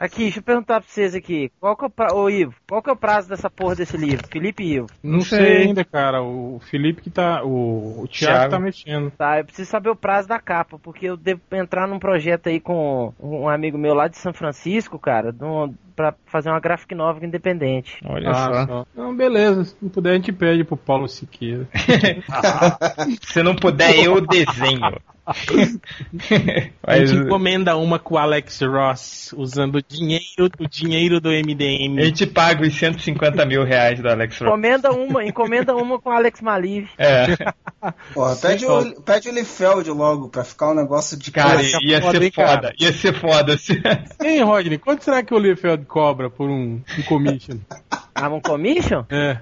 Aqui, deixa eu perguntar pra vocês aqui. Qual que é o pra... Ô, Ivo, qual que é o prazo dessa porra desse livro? Felipe e Ivo. Não, Não sei. sei. ainda, cara. O Felipe que tá. O, o Thiago, Thiago. tá mexendo. Tá, eu preciso saber o prazo da capa, porque eu devo entrar num projeto aí com um amigo meu lá de São Francisco, cara, num- pra fazer uma graphic novel independente. Olha Ah, só. Não, beleza. Se não puder, a gente pede pro Paulo Siqueira. Se não puder, eu desenho. A Mas gente encomenda uma com o Alex Ross, usando o dinheiro, o dinheiro do a MDM. gente paga os 150 mil reais do Alex Ross. Encomenda uma, encomenda uma com Alex Maliv. É, Porra, pede o, pede o Liefeld logo, pra ficar um negócio de cara, classe. ia foda, ser cara? foda. Ia ser foda. Hein, Rodney? Quanto será que o Liefeld cobra por um, um commission? Ah, um commission? É.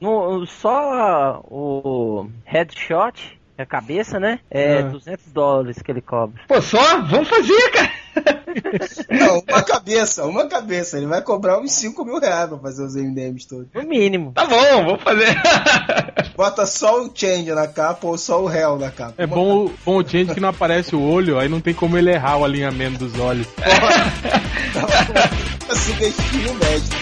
No, só o headshot, a cabeça, né? É Ah. 200 dólares que ele cobra. Pô, só? Vamos fazer, cara. Não, uma cabeça, uma cabeça. Ele vai cobrar uns 5 mil reais pra fazer os MDMs todos. No mínimo. Tá bom, vamos fazer. Bota só o Change na capa ou só o Hell na capa. É bom, bom o change que não aparece o olho, aí não tem como ele errar o alinhamento dos olhos. Subestime o médico.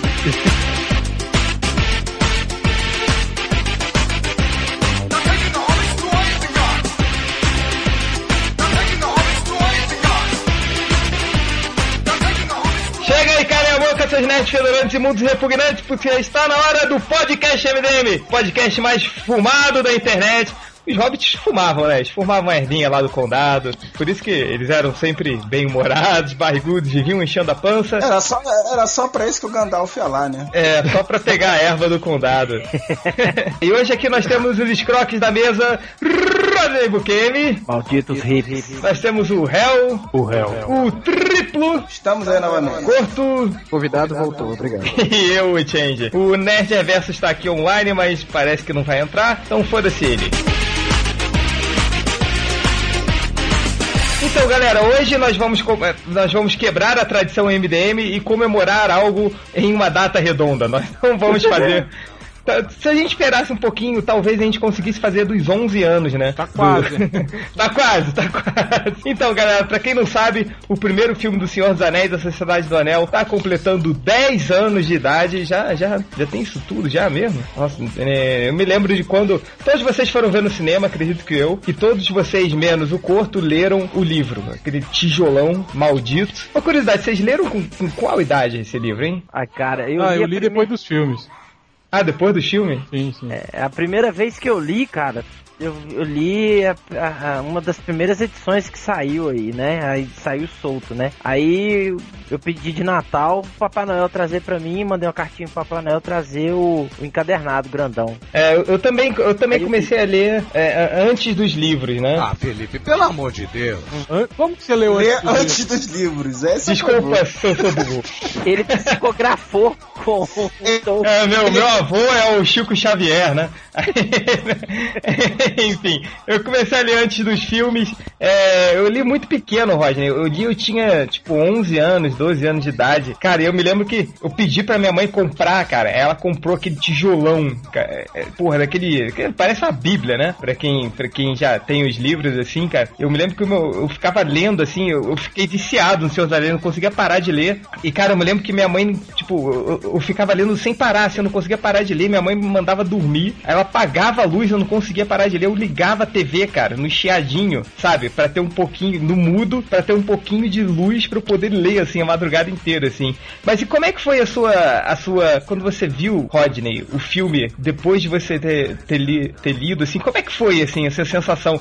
Chega aí, cara, a boca, seus nerds fedorantes e mundos repugnantes, porque está na hora do podcast MDM, podcast mais fumado da internet. Os hobbits fumavam, né? Eles fumavam a ervinha lá do condado. Por isso que eles eram sempre bem-humorados, barrigudos, viviam enchendo a pança. Era só, era só pra isso que o Gandalf ia lá, né? É, só pra pegar a erva do condado. e hoje aqui nós temos os escroques da mesa, Rodney Bukemi. Malditos hippies. Nós temos o Hell, O réu. o Triplo, Estamos aí novamente. Corto Convidado voltou, obrigado. e eu, o Change. O Nerd Reverso está aqui online, mas parece que não vai entrar, então foda-se ele. Então, galera, hoje nós vamos, eh, nós vamos quebrar a tradição MDM e comemorar algo em uma data redonda. Nós não vamos fazer. Tá, Se a gente esperasse um pouquinho, talvez a gente conseguisse fazer dos 11 anos, né? Tá quase. Do- tá quase, tá quase. Então, galera, pra quem não sabe, o primeiro filme do Senhor dos Anéis, da Sociedade do Anel, tá completando 10 anos de idade. Já, já, já tem isso tudo, já mesmo? Nossa, é, eu me lembro de quando todos vocês foram ver no cinema, acredito que eu, e todos vocês, menos o Corto, leram o livro. Aquele tijolão maldito. Uma curiosidade, vocês leram com, com qual idade esse livro, hein? Ai, cara, eu Ah, li, eu li depois dos filmes. Ah, depois do filme? Sim, sim. É, a primeira vez que eu li, cara, eu, eu li a- a- a- uma das primeiras edições que saiu aí, né? Aí saiu solto, né? Aí eu- eu pedi de Natal o Papai Noel trazer pra mim, mandei uma cartinha pro Papai Noel trazer o, o encadernado grandão. É, eu, eu também, eu também Aí eu comecei a ler é, antes dos livros, né? Ah, Felipe, pelo amor de Deus. An- Como que você leu Lê antes? antes dos livros. Esse é Desculpa problema. se eu sou burro. Ele psicografou com o. É, meu, meu avô é o Chico Xavier, né? Enfim, eu comecei a ler antes dos filmes. é, eu li muito pequeno, Rodney. Eu li, eu tinha tipo 11 anos, 12 anos de idade. Cara, eu me lembro que eu pedi pra minha mãe comprar, cara. Ela comprou aquele tijolão, cara, é, porra, daquele. que parece uma Bíblia, né? Pra quem, pra quem já tem os livros assim, cara. Eu me lembro que o meu, eu ficava lendo assim, eu, eu fiquei viciado no Senhor dos não conseguia parar de ler. E, cara, eu me lembro que minha mãe, tipo, eu, eu ficava lendo sem parar, assim, eu não conseguia parar de ler. Minha mãe me mandava dormir, ela apagava a luz, eu não conseguia parar de ler. Eu ligava a TV, cara, no chiadinho, sabe? Pra ter um pouquinho, no mudo, pra ter um pouquinho de luz pra eu poder ler, assim, a madrugada inteira, assim. Mas e como é que foi a sua, a sua, quando você viu, Rodney, o filme, depois de você ter, ter, li- ter lido, assim, como é que foi, assim, essa sensação?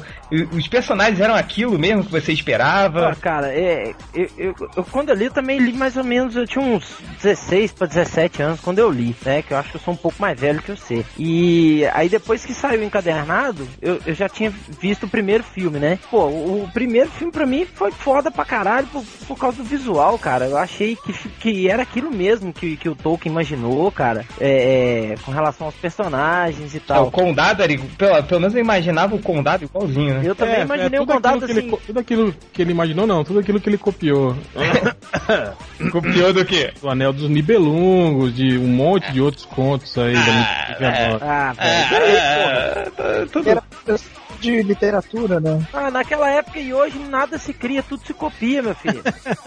Os personagens eram aquilo mesmo que você Ah, esperava? cara, é, eu, eu- eu- quando eu li, eu também li mais ou menos, eu tinha uns 16 para 17 anos quando eu li, né? Que eu acho que eu sou um pouco mais velho que você. E aí depois que saiu o encadernado, eu, eu já tinha visto o primeiro filme, né? Pô, o, o primeiro filme pra mim foi foda pra caralho por, por causa do visual, cara. Eu achei que, que era aquilo mesmo que, que o Tolkien imaginou, cara, é, é, com relação aos personagens e Ah, tal. o condado era, pelo, pelo menos eu imaginava o condado igualzinho, né? Eu também É, imaginei é, o condado ele assim. co- tudo aquilo que ele imaginou, não, tudo aquilo que ele copiou. Copiou do quê? Do Anel dos Nibelungos, de um monte de outros contos aí da mitologia nórdica. Ah, Ah, tá- Era, de literatura, né? Ah, naquela época e hoje nada se cria, tudo se copia, meu filho.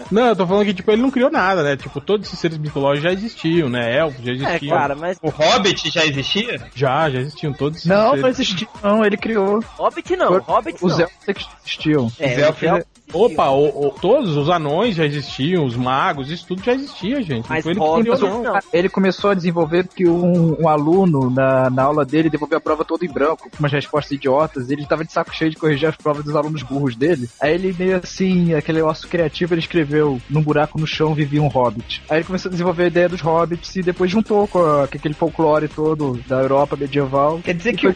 Não, eu tô falando que, tipo, ele não criou nada, né? Tipo, todos esses seres mitológicos já existiam, né? Elfos já É, existiam. cara, mas O Hobbit já existia? Já, já existiam todos esses Não, seres. não existiu, não. Ele criou. Hobbit não, Foi- Hobbit Os não. elfos é que existiam. É, Os elfos- os elfos existiam. Opa, o- o- todos os anões já existiam, os magos, isso tudo já existia, gente. Mas Não foi ele que Hobbit criou, não. Ele começou a desenvolver porque um, um aluno, na, na aula dele, devolveu a prova toda em branco, com umas respostas idiotas. Ele tava de saco cheio de corrigir as provas dos alunos burros dele. Aí ele, meio assim, aquele osso criativo, ele escreveu: Num buraco no chão vivia um hobbit. Aí ele começou a desenvolver a ideia dos hobbits e depois juntou com, a- com aquele folclore todo da Europa medieval. Quer dizer que o,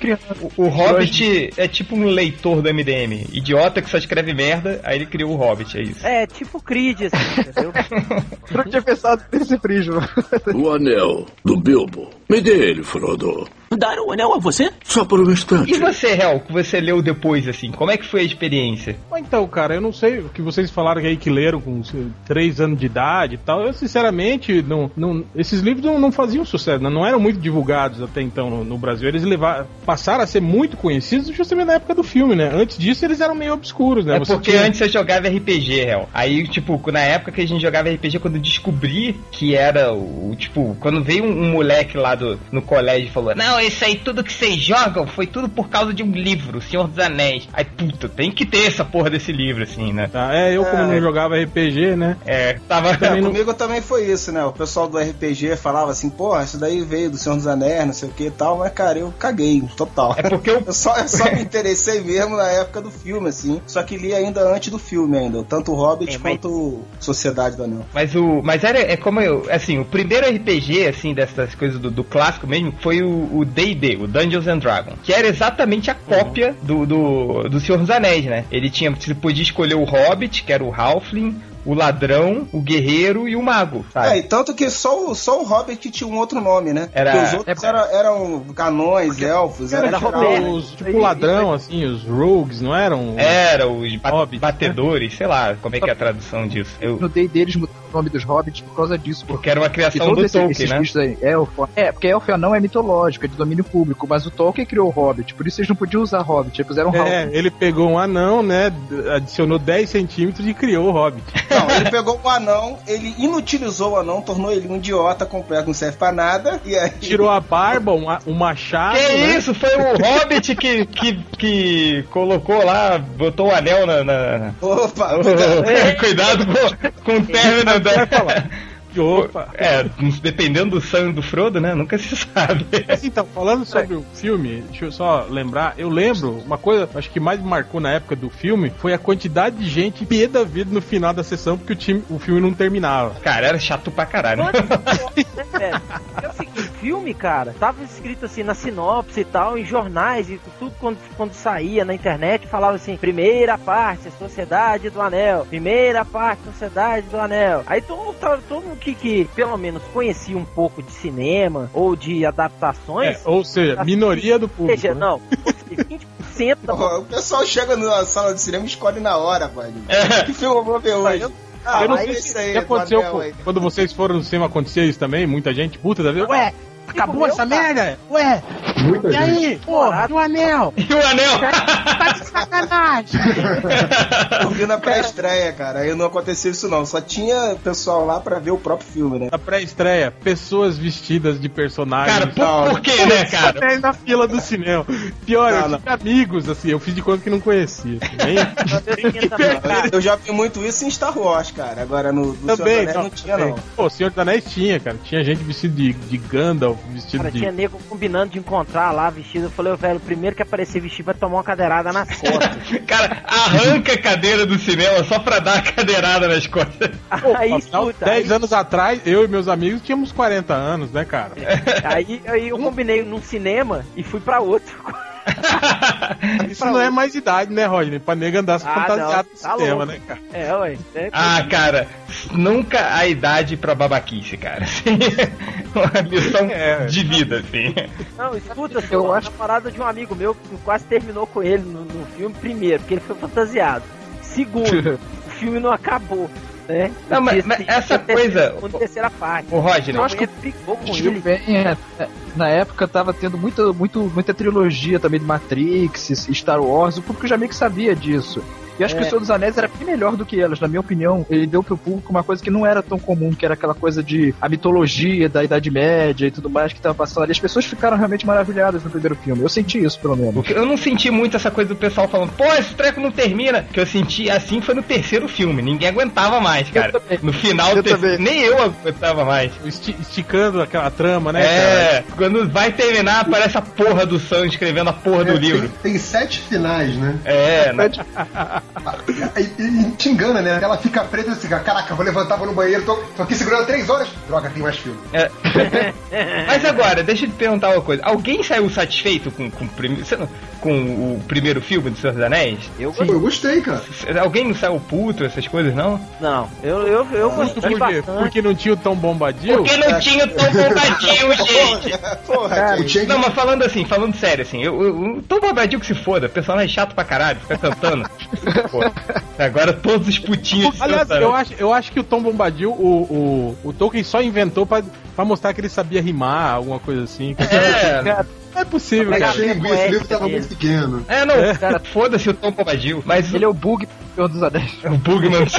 o Hobbit é tipo um leitor do MDM. Idiota que só escreve merda, aí ele criou o Hobbit, é isso. É, tipo Creed, assim, entendeu? Eu não tinha pensado nesse prisma. O anel do Bilbo. Me dê ele, Frodo. Dar o anel a você? Só por um instante. E você, Hel, que você leu depois, assim, como é que foi a experiência? Mas Então, cara, eu não sei o que vocês falaram aí que leram com três anos de idade e tal. Eu, sinceramente, não, não, esses livros não, não faziam sucesso, não, não eram muito divulgados até então no, no Brasil. Eles levaram, passaram a ser muito conhecidos justamente na época do filme, né? Antes disso, eles eram meio obscuros, né? É Você porque tinha- antes eu jogava RPG, Hel. Aí, tipo, na época que a gente jogava RPG, quando eu descobri que era o, tipo, quando veio um, um moleque lá do, no colégio e falou, não, isso aí tudo que vocês jogam foi tudo por causa de um livro, Senhor dos Anéis. Aí, puta, tem que ter essa porra desse livro, assim, né? Tá, é, eu como É. não jogava RPG, né? É, tava... Também não- Comigo também foi isso, né? O pessoal do RPG falava assim, pô, isso daí veio do Senhor dos Anéis, não sei o que e tal, mas cara, eu caguei, total. É porque eu Eu só, eu só me interessei mesmo na época do filme, assim. Só que li ainda antes do filme ainda. Tanto o Hobbit É, mas- quanto Sociedade do Anel. Mas o. Mas era é como eu. Assim, o primeiro RPG, assim, dessas coisas do, do clássico mesmo, foi o o D&D, o Dungeons and Dragons. Que era exatamente a cópia do, do, do Senhor dos Anéis, né? Ele tinha. Você podia escolher o Hobbit, que era o Halfling, o ladrão, o guerreiro e o mago. É, Sabe? e tanto que só, o- só o Hobbit tinha um outro nome, né? Era- Porque os outros eram, eram canões, elfos, Era, era, tipo, Roberto. os, tipo ladrão, assim, os rogues, não eram? Era os Hobbit. batedores, sei lá como é que é a tradução disso. Eu, No day deles mudaram o nome dos hobbits por causa disso. Porque era uma criação do esses, Tolkien, esses né? aí, elfo. É, porque elfo não é mitológico, é de domínio público, mas o Tolkien criou o Hobbit, por isso eles não podiam usar Hobbit, eles puseram É, Hobbit. ele pegou um anão, né? Adicionou 10 centímetros e criou o Hobbit. Não, ele pegou o anão, ele inutilizou o anão, tornou ele um idiota completo, não serve pra nada. E aí. Tirou a barba, um, um machado. Que né? isso? Foi o Hobbit que, que, que colocou lá, botou o anel na. na- Opa! Cuidado com, com o término Vai falar. Opa. É, dependendo do sangue do Frodo, né? Nunca se sabe. Mas então, falando sobre o filme, deixa eu só lembrar, eu lembro, uma coisa, acho que mais me marcou na época do filme, foi a quantidade de gente pé da vida no final da sessão, porque o, time, o filme não terminava. Cara, era chato pra caralho. Né, velho? É o seguinte, filme, cara, tava escrito assim na sinopse e tal, em jornais e tudo quando, quando saía na internet, falava assim, primeira parte, Sociedade do Anel, primeira parte, Sociedade do Anel. Aí todo, todo, todo mundo que, que pelo menos conhecia um pouco de cinema ou de adaptações, É, ou seja, minoria do público. seja, né? não, 20% da O pessoal chega na sala de cinema e escolhe na hora, pai. Que filme eu vou ver hoje? Ah, eu não sei se aí, aconteceu com- quando vocês foram no cinema acontecia isso também, muita gente puta da vida. Ué, acabou essa merda? Ué, Muita e gente. aí? Porra, e o anel? E o anel? Tá de sacanagem. Eu vi na pré-estreia, cara. Aí não aconteceu isso não. Só tinha pessoal lá pra ver o próprio filme, né? Na pré-estreia, pessoas vestidas de personagens. Cara, por, por que, né, cara? Na fila do cinema. Pior, Não, eu não. tive amigos, assim, eu fiz de conta que não conhecia. assim, Eu também, já vi muito isso em Star Wars, cara. Agora no, no Senhor dos Também, Anéis não, não tinha, também. não. Pô, o Senhor dos Anéis tinha, cara. Tinha gente vestido de, de Gandalf, vestido Cara, de. tinha nego combinando de encontrar lá vestido. Eu falei, ô, velho, o primeiro que aparecer vestido vai tomar uma cadeirada nas costas. Cara, arranca a cadeira do cinema só pra dar a cadeirada nas costas. aí escuta, 10 aí, anos atrás, eu e meus amigos tínhamos 40 anos, né, cara? aí, aí eu combinei num cinema e fui pra outro. Isso não é mais idade, né, Rodney? Pra nega andar Ah, fantasiado não, no tá cinema, louco. né, cara? É, ué. É, Ah, cara, nunca a idade pra babaquice, cara. Uma lição É. de vida, assim. Não, escuta, Eu só, acho- a parada de um amigo meu que quase terminou com ele no, no filme, primeiro, porque ele foi fantasiado. Segundo, o filme não acabou, né? Não, mas- mas essa terceira- coisa- e terceira parte. Ô, Roger, Não, acho que ficou com ele. vem, é, na época tava tendo muita, muito, muita trilogia também de Matrix, Star Wars, o público já meio que sabia disso. E acho que o Senhor dos Anéis era bem melhor do que elas, na minha opinião. Ele deu pro público uma coisa que não era tão comum, que era aquela coisa de a mitologia da Idade Média e tudo mais que tava passando ali. As pessoas ficaram realmente maravilhadas no primeiro filme. Eu senti isso, pelo menos. Eu não senti muito essa coisa do pessoal falando, pô, esse treco não termina. Que eu senti assim foi no terceiro filme. Ninguém aguentava mais, cara. No final Eu do também. nem eu aguentava mais. Esti- esticando aquela trama, né? É, quando vai terminar, aparece a porra do Sam escrevendo a porra do É, livro. Tem, tem sete finais, né? É, né? E, e- te engana, né? Ela fica presa assim, caraca, vou levantar, vou no banheiro, tô, tô aqui segurando três horas. Droga, tem mais filme. É. Mas agora, deixa eu te perguntar uma coisa. Alguém saiu satisfeito com, com, o prime- você não- com o primeiro filme do Senhor dos Anéis? Eu Pô, eu gostei, cara. Alguém não saiu puto, essas coisas, não? Não, eu, eu, eu Por gostei quê? bastante. Porque não tinha o Tom Bombadil? Porque não tinha o Tom Bombadil, gente! Porra, O Chang Não, mas falando assim, falando sério, assim, eu, eu, o Tom Bombadil que se foda, personagem chato pra caralho, fica cantando. Pô, agora todos os putinhos. Aliás, eu acho, eu acho que o Tom Bombadil, o, o, o Tolkien só inventou pra, pra mostrar que ele sabia rimar, alguma coisa assim. É, Não é possível, cara. Chang, esse livro tava dele. muito pequeno. é, não, cara, foda-se o Tom Bombadil, mas Ele é o bug do Senhor dos Anéis. o Bugman. O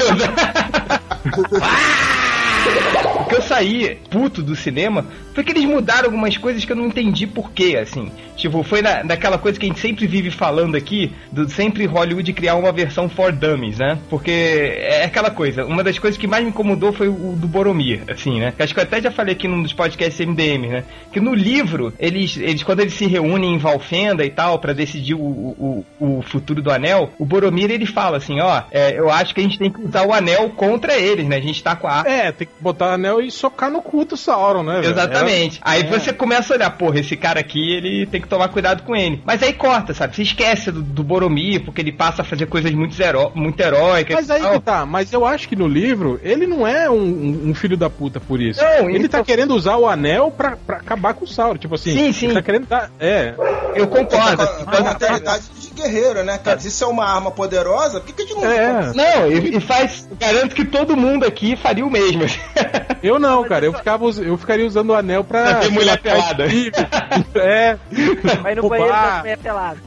que eu saí puto do cinema foi que eles mudaram algumas coisas que eu não entendi por quê, assim. Tipo, foi na, naquela coisa que a gente sempre vive falando aqui, do sempre Hollywood criar uma versão for dummies, né? Porque é aquela coisa, uma das coisas que mais me incomodou foi o do Boromir, assim, né? Acho que eu até já falei aqui num dos podcasts MDM, né? Que no livro, eles, eles quando eles se reúnem em Valfenda e tal, pra decidir o, o, o futuro do anel, o Boromir ele fala assim, ó, é, eu acho que a gente tem que usar o anel contra eles, né? A gente tá com a É, tem que botar o anel e socar no cu do Sauron, né? velho? Exatamente. Aí É. você começa a olhar, porra, esse cara aqui, ele tem que tomar cuidado com ele. Mas aí corta, sabe? Você esquece do, do Boromir, porque ele passa a fazer coisas muito, heró muito heróicas. Mas aí que tá, mas eu acho que no livro ele não é um, um- filho da puta por isso. Não, ele ele tá tá- querendo usar o anel pra, pra acabar com o Sauron. Tipo assim, Sim, sim. ele tá querendo dar. É. Eu concordo. Com a mentalidade de guerreiro, né, cara? Se isso é uma arma poderosa, por que, que a gente não. É. Não, e, e faz. Garanto que todo mundo aqui faria o mesmo. Eu não, cara. Eu, ficava, us- eu ficaria usando o anel pra. Pra ter mulher sei lá, pelada. é. Vai no banheiro das mulher mulher pelado.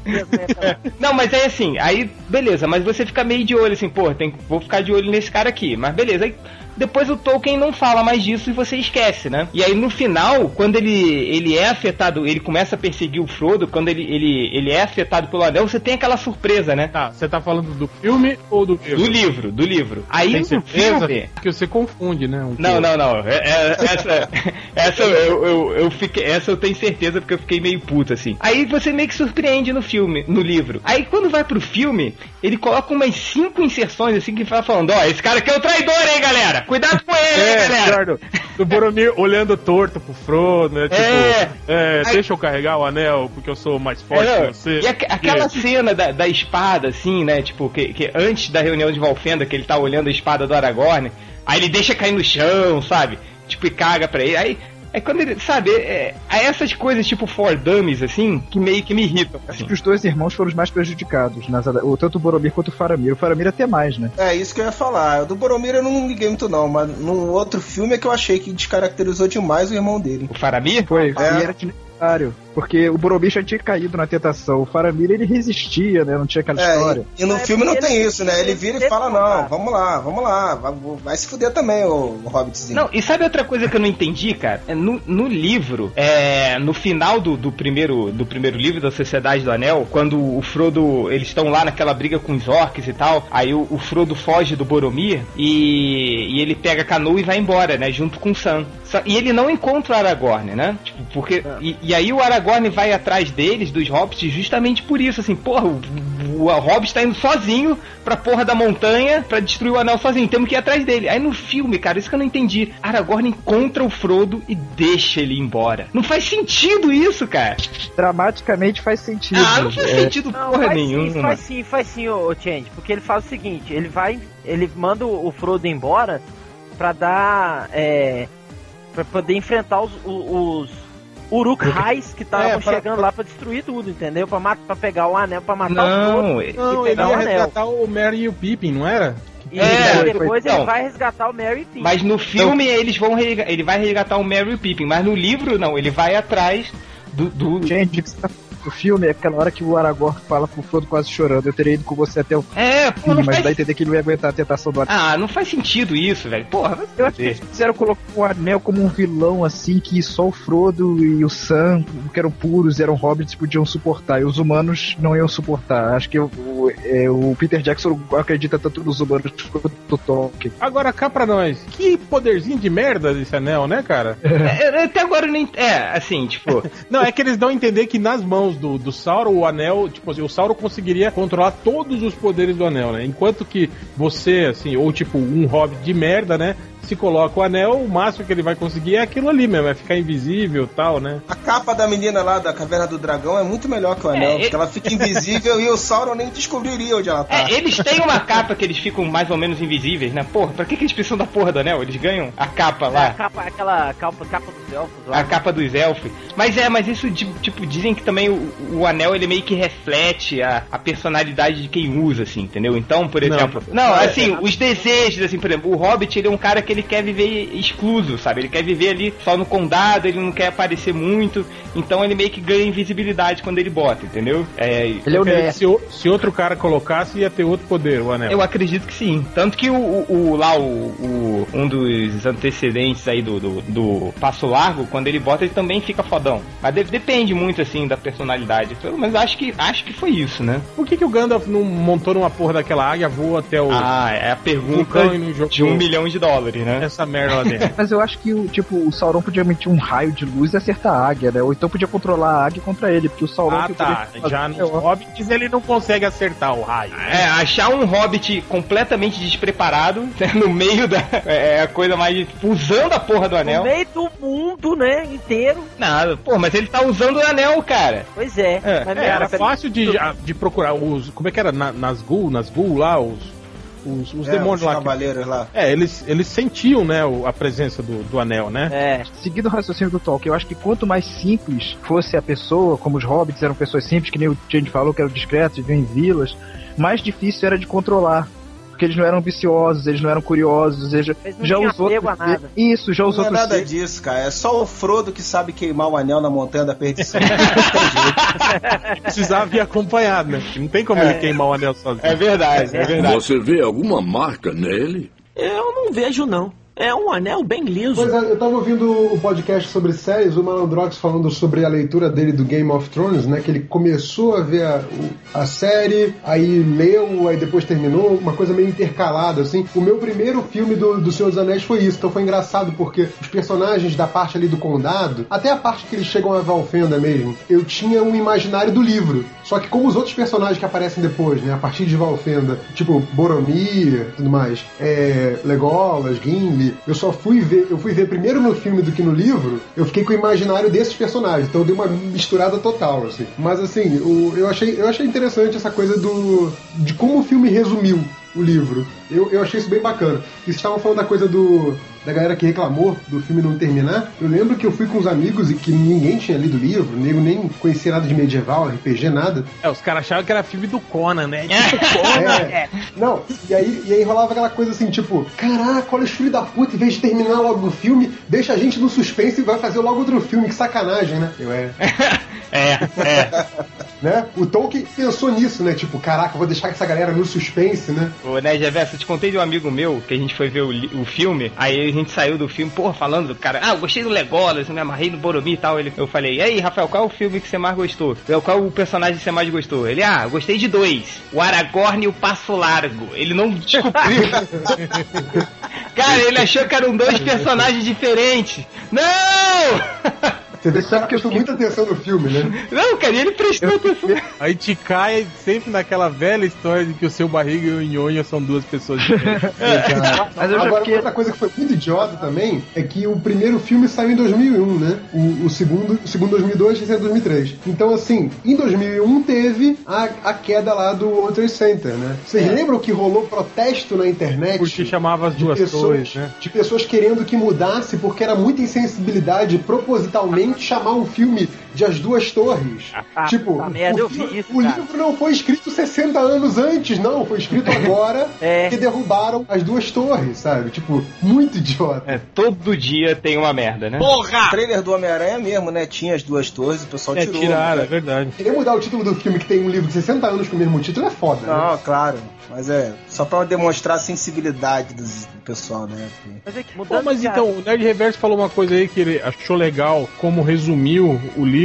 Não, mas é assim, aí beleza, mas você fica meio de olho assim, pô, tem, vou ficar de olho nesse cara aqui, mas beleza. Aí depois o Tolkien não fala mais disso e você esquece, né? E aí no final, quando ele, ele é afetado, ele começa a perseguir o Frodo, quando ele, ele, ele é afetado pelo anel, você tem aquela surpresa, né? Tá, você tá falando do filme ou do livro? Do livro, do livro. Aí Tem certeza filme. que você confunde, né? um Não, com não, não. É- é- essa, essa eu, eu, eu fiquei, essa eu tenho certeza porque eu fiquei meio puto assim. Aí você meio que surpreende no filme, no livro. Aí quando vai pro filme, ele coloca umas cinco inserções assim que vai falando: ó, esse cara aqui é o traidor, hein, galera? Cuidado com ele, hein, É, galera. Eduardo, do Boromir olhando torto pro Frodo, né? Tipo, É. é, Aí- deixa eu carregar o anel porque eu sou mais forte É, que você. E aque- aquela Que- cena da, da espada, assim, né? Tipo, que, que antes da reunião de Valfenda, que ele tá olhando a espada do Aragorn, aí ele deixa cair no chão, sabe? Tipo, e caga pra ele. Aí, aí quando ele, sabe, é, é essas coisas tipo for dummies, assim, que meio que me irritam. Assim. Acho que os dois irmãos foram os mais prejudicados, nas, o, tanto o Boromir quanto o Faramir. O Faramir até mais, né? É isso que eu ia falar. Do Boromir eu não liguei muito, não, mas no outro filme é que eu achei que descaracterizou demais o irmão dele. O Faramir? Foi, É. era desnecessário. Porque o Boromir já tinha caído na tentação. O Faramir, ele resistia, né? Não tinha aquela É, história. e, e no É, filme não tem isso, né? Ele vira e fala: Não, vamos lá, vamos lá, vai, vai se fuder também, o, o Hobbitzinho. Não, e sabe outra coisa que eu não entendi, cara? É, No, no livro, é, no final do, do primeiro, do primeiro livro da Sociedade do Anel, quando o Frodo, eles estão lá naquela briga com os orcs e tal, aí o, o Frodo foge do Boromir e, e ele pega a canoa e vai embora, né, junto com o Sam. E ele não encontra o Aragorn, né? Tipo, porque e, e aí o Aragorn vai atrás deles, dos hobbits, justamente por isso, assim, porra, o, o, o hobbit tá indo sozinho pra porra da montanha pra destruir o anel sozinho, temos que ir atrás dele. Aí no filme, cara, isso que eu não entendi. Aragorn encontra o Frodo e deixa ele ir embora. Não faz sentido isso, cara. Dramaticamente faz sentido. Ah, não faz É, sentido Não, porra faz nenhuma. Sim, faz sim, faz sim, ô, ô Change. Porque ele faz o seguinte, ele vai. Ele manda o o Frodo embora pra dar. É, pra poder enfrentar os, os Uruk-hais que estavam É, pra- chegando lá pra destruir tudo, entendeu? Pra, ma- pra pegar o anel, pra matar o Não, Frodo. ele- Não, e ele o ia anel. resgatar o Merry e o Pippin, não era? E É, depois então. ele vai resgatar o Mary Pippin. Mas no filme eles vão ele vai resgatar o Merry e o Pippin, mas no livro não, ele vai atrás do, do- Gente, o que você tá o filme é aquela hora que o Aragorn fala pro Frodo quase chorando. Eu teria ido com você até o fim, É, pô, não mas faz... dá a entender que ele não ia aguentar a tentação do anel. Ah, não faz sentido isso, velho. Porra, vai se Eu acho que eles quiseram colocar o anel como um vilão, assim, que só o Frodo e o Sam, que eram puros, eram hobbits, podiam suportar. E os humanos não iam suportar. Acho que o, o, é, o Peter Jackson acredita tanto nos humanos quanto no Tolkien. Agora cá pra nós, que poderzinho de merda desse anel, né, cara? É, até agora eu nem. É, assim, tipo. Não, é que eles dão a entender que nas mãos do, do Sauron, o anel, tipo assim, o Sauron conseguiria controlar todos os poderes do anel, né? Enquanto que você, assim, ou tipo um hobbit de merda, né? Se coloca o anel, o máximo que ele vai conseguir é aquilo ali mesmo, é ficar invisível e tal, né? A capa da menina lá da Caverna do Dragão é muito melhor que o anel, É, porque ela fica invisível e o Sauron nem descobriria onde ela tá. É, eles têm uma capa que eles ficam mais ou menos invisíveis, né? Porra, pra que, que eles precisam da porra do anel? Eles ganham a capa A lá. capa, aquela capa, capa dos elfos lá. A capa dos elfos. Mas é, mas isso, tipo, tipo, dizem que também o, o anel ele meio que reflete a, a personalidade de quem usa, assim, entendeu? Então, por Não. exemplo. Não, assim, os desejos, assim, por exemplo, o Hobbit ele é um cara que ele quer viver excluso, sabe? Ele quer viver ali só no condado, ele não quer aparecer muito, então ele meio que ganha invisibilidade quando ele bota, entendeu? É, Ele é o Nerd. se, se outro cara colocasse, ia ter outro poder, o anel. Eu acredito que sim. Tanto que o, o- o- lá, o, o- um dos antecedentes aí do, do, do Passo Largo, quando ele bota, ele também fica fodão. Mas de- depende muito, assim, da personalidade. Pelo menos acho que, acho que foi isso, né? Por que, que o Gandalf não montou numa porra daquela águia, voa até o Ah, é a pergunta de um milhão de dólares, né? essa merda lá dentro? Mas eu acho que o tipo, o Sauron podia emitir um raio de luz e acertar a águia, né? Ou então podia controlar a águia contra ele, porque o Sauron ah, tá. Já nos É. Hobbits ele não consegue acertar o raio. É, achar um hobbit completamente despreparado né, no meio da. É a coisa mais. usando a porra do No anel. meio do mundo, né, inteiro. Nada. Pô, mas ele tá usando o anel, cara. Pois é. É, Mas, É, era fácil de, de procurar os. Como é que era? Na, nas Gul, nas Gul lá, os. Os, os É, demônios os lá. que- cavaleiros lá. é, eles, eles sentiam, né, a presença do, do anel, né? É. Seguindo o raciocínio do Tolkien, eu acho que quanto mais simples fosse a pessoa, como os hobbits eram pessoas simples, que nem o Jane falou, que eram discretos, viviam em vilas, mais difícil era de controlar. Porque eles não eram ambiciosos, eles não eram curiosos, eles, Eles não já os outros. Isso, já os Não é outros. nada seres- disso, cara. É só o Frodo que sabe queimar o anel na montanha da perdição. Precisava vir acompanhado, né? Não tem como ele queimar o anel sozinho. É verdade, é verdade. Você vê alguma marca nele? Eu não vejo, não. É um anel bem liso. Pois é, eu tava ouvindo o podcast sobre séries, o Malandrox falando sobre a leitura dele do Game of Thrones, né? Que ele começou a ver a, a série, aí leu, aí depois terminou, uma coisa meio intercalada, assim. O meu primeiro filme do, do Senhor dos Anéis foi isso, então foi engraçado porque os personagens da parte ali do condado, até a parte que eles chegam a Valfenda mesmo, eu tinha um imaginário do livro. Só que como os outros personagens que aparecem depois, né? A partir de Valfenda, tipo Boromir, tudo mais, é, Legolas, Gimli, eu só fui ver, eu fui ver primeiro no filme do que no livro, eu fiquei com o imaginário desses personagens, então eu dei uma misturada total, assim. Mas assim, o- eu, achei, eu achei interessante essa coisa do. de como o filme resumiu o livro. Eu, eu achei isso bem bacana. E vocês estavam falando da coisa do. Da galera que reclamou do filme não terminar. Eu lembro que eu fui com os amigos e que ninguém tinha lido o livro, nego nem conhecia nada de medieval, RPG, nada. É, os caras achavam que era filme do Conan, né? Tipo, Conan. É. Não, e aí, e aí rolava aquela coisa assim, tipo, caraca, olha os filhos da puta, em vez de terminar logo o filme, deixa a gente no suspense e vai fazer logo outro filme, que sacanagem, né? Eu é. É, é. Né? O Tolkien pensou nisso, né? Tipo, caraca, vou deixar essa galera no suspense, né? Ô, né, Reverso, eu te contei de um amigo meu que a gente foi ver o, o filme, aí gente saiu do filme, porra, falando, cara, ah, eu gostei do Legolas, eu me amarrei no Boromir e tal. Ele, eu falei, e aí, Rafael, qual é o filme que você mais gostou? Eu, Qual é o personagem que você mais gostou? Ele, ah, eu gostei de dois: o Aragorn e o Passo Largo. Ele não descobriu. cara, ele achou que eram dois personagens diferentes. Não! Você vê que você prestou muita atenção no filme, né? Não, cara, e ele prestou atenção. Aí te cai sempre naquela velha história de que o seu barriga e o nhonho são duas pessoas diferentes. Mas eu já Agora, fiquei. outra coisa que foi muito idiota também é que o primeiro filme saiu em 2001, né? O, o segundo, o segundo 2002 e o terceiro 2003. Então, assim, em 2001 teve a, a queda lá do World Trade Center, né? Vocês lembram que rolou protesto na internet? Porque chamava as duas pessoas, torres, né? de pessoas querendo que mudasse porque era muita insensibilidade propositalmente que chamar um filme de As Duas Torres. Ah, tipo, puta merda, o, eu vi fi- isso, o livro não foi escrito 60 anos antes, não. Foi escrito agora É. que derrubaram as duas torres, sabe? Tipo, muito idiota. É, todo dia tem uma merda, né? O trailer do Homem-Aranha mesmo, né? Tinha as duas torres, o pessoal É, tirou. tiraram, é né? verdade. Querer mudar o título do filme que tem um livro de 60 anos com o mesmo título é foda, né? Não, claro. Mas é só pra demonstrar a sensibilidade dos- do pessoal, né? Mas, é que, Pô, mas então, o Nerd Reverso falou uma coisa aí que ele achou legal, como resumiu o livro.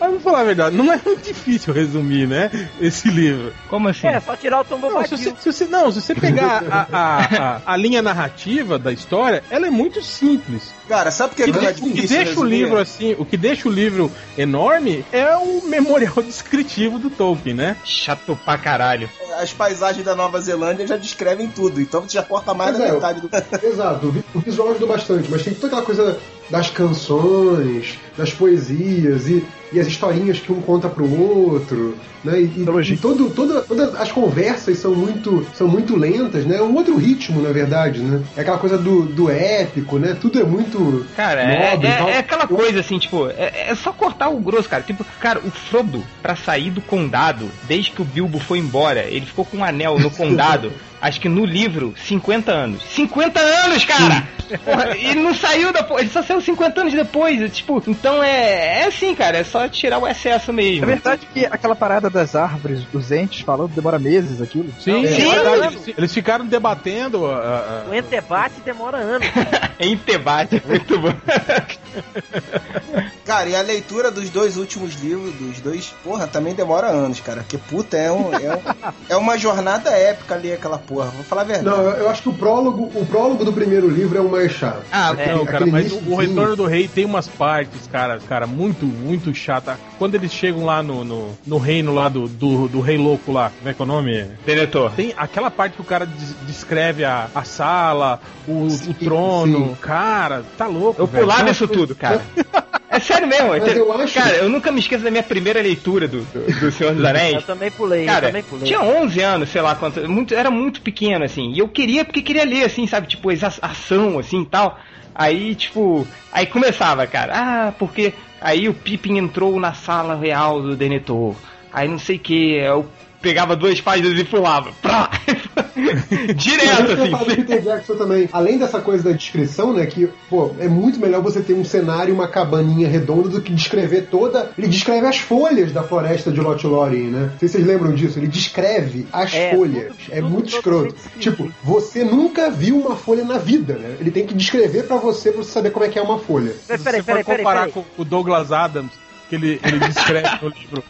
Mas vou falar a verdade, não é muito difícil resumir, né? Esse livro. Como assim? É, só tirar o Tom Não, se você, se você- não, se você pegar a, a, a, a linha narrativa da história, ela é muito simples. Cara, sabe por que, O que, que não é o que difícil deixa o resumir? livro assim, o que deixa o livro enorme é o memorial descritivo do Tolkien, né? Chato pra caralho. As paisagens da Nova Zelândia já descrevem tudo, então você já corta mais da é, metade do. Exato, o vi- o visual ajuda bastante, mas tem toda aquela coisa das canções, das poesias e, e as historinhas que um conta pro outro, né? E, e, e todo, toda, todas as conversas são muito, são muito lentas, né? É um outro ritmo, na verdade, né? É aquela coisa do, do épico, né? Tudo é muito Cara, é, nobre é- tal. é aquela coisa assim, tipo, é, é só cortar o grosso, cara. Tipo, cara, o Frodo, pra sair do condado, desde que o Bilbo foi embora, ele ficou com um anel no condado, acho que no livro, 50 anos. 50 anos, cara! Porra, ele não saiu da porra, ele só saiu 50 anos depois. Tipo, então é, é assim, cara, é só tirar o excesso É mesmo. verdade que aquela parada das árvores, dos entes falando, demora meses aquilo. Sim, é é sim. verdade. Eles, eles ficaram debatendo. a- a- O entebate demora anos. Em debate, muito bom. Cara, e a leitura dos dois últimos livros, dos dois, porra, também demora anos, cara. Porque, puta, é, um, é, um- é uma jornada épica ali, aquela porra. Vou falar a verdade. Não, eu acho que o prólogo, o prólogo do primeiro livro é o mais chato. Ah, É, não, cara, aquele mas o. Retorno do Rei tem umas partes, cara, cara, muito, muito chata. Quando eles chegam lá no, no, no reino lá do, do, do Rei Louco lá, como é que é o nome? Denethor. Tem aquela parte que o cara des- descreve a, a sala, o, Sim, o trono. sim. Cara, tá louco. Eu velho. pulava isso tudo, cara. É sério mesmo. Mas eu acho- Cara, eu nunca me esqueço da minha primeira leitura do, do, do Senhor dos Anéis. Eu também pulei, eu Cara, também pulei. tinha 11 anos, sei lá quanto, muito, era muito pequeno, assim, e eu queria, porque queria ler, assim, sabe, tipo, ação, assim, e tal, aí, tipo, aí começava, cara, ah, porque aí o Pippin entrou na sala real do Denethor, aí não sei o que, eu pegava duas páginas e pulava, Prá! direto, eu assim, do Peter Jackson também. Além dessa coisa da descrição, né? Que, pô, é muito melhor você ter um cenário, uma cabaninha redonda do que descrever toda. Ele descreve as folhas da floresta de Lot Lorien, né? Não sei se vocês lembram disso. Ele descreve as É, folhas. tudo- é tudo muito totalmente escroto. descrito. Tipo, você nunca viu uma folha na vida, né? Ele tem que descrever pra você pra você saber como é que é uma folha. Peraí, Se peraí, você for peraí, peraí. comparar peraí. com o Douglas Adams, que ele, ele descreve no livro,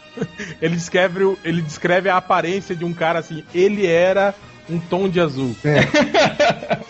ele descreve, ele descreve a aparência de um cara assim, ele era um tom de azul.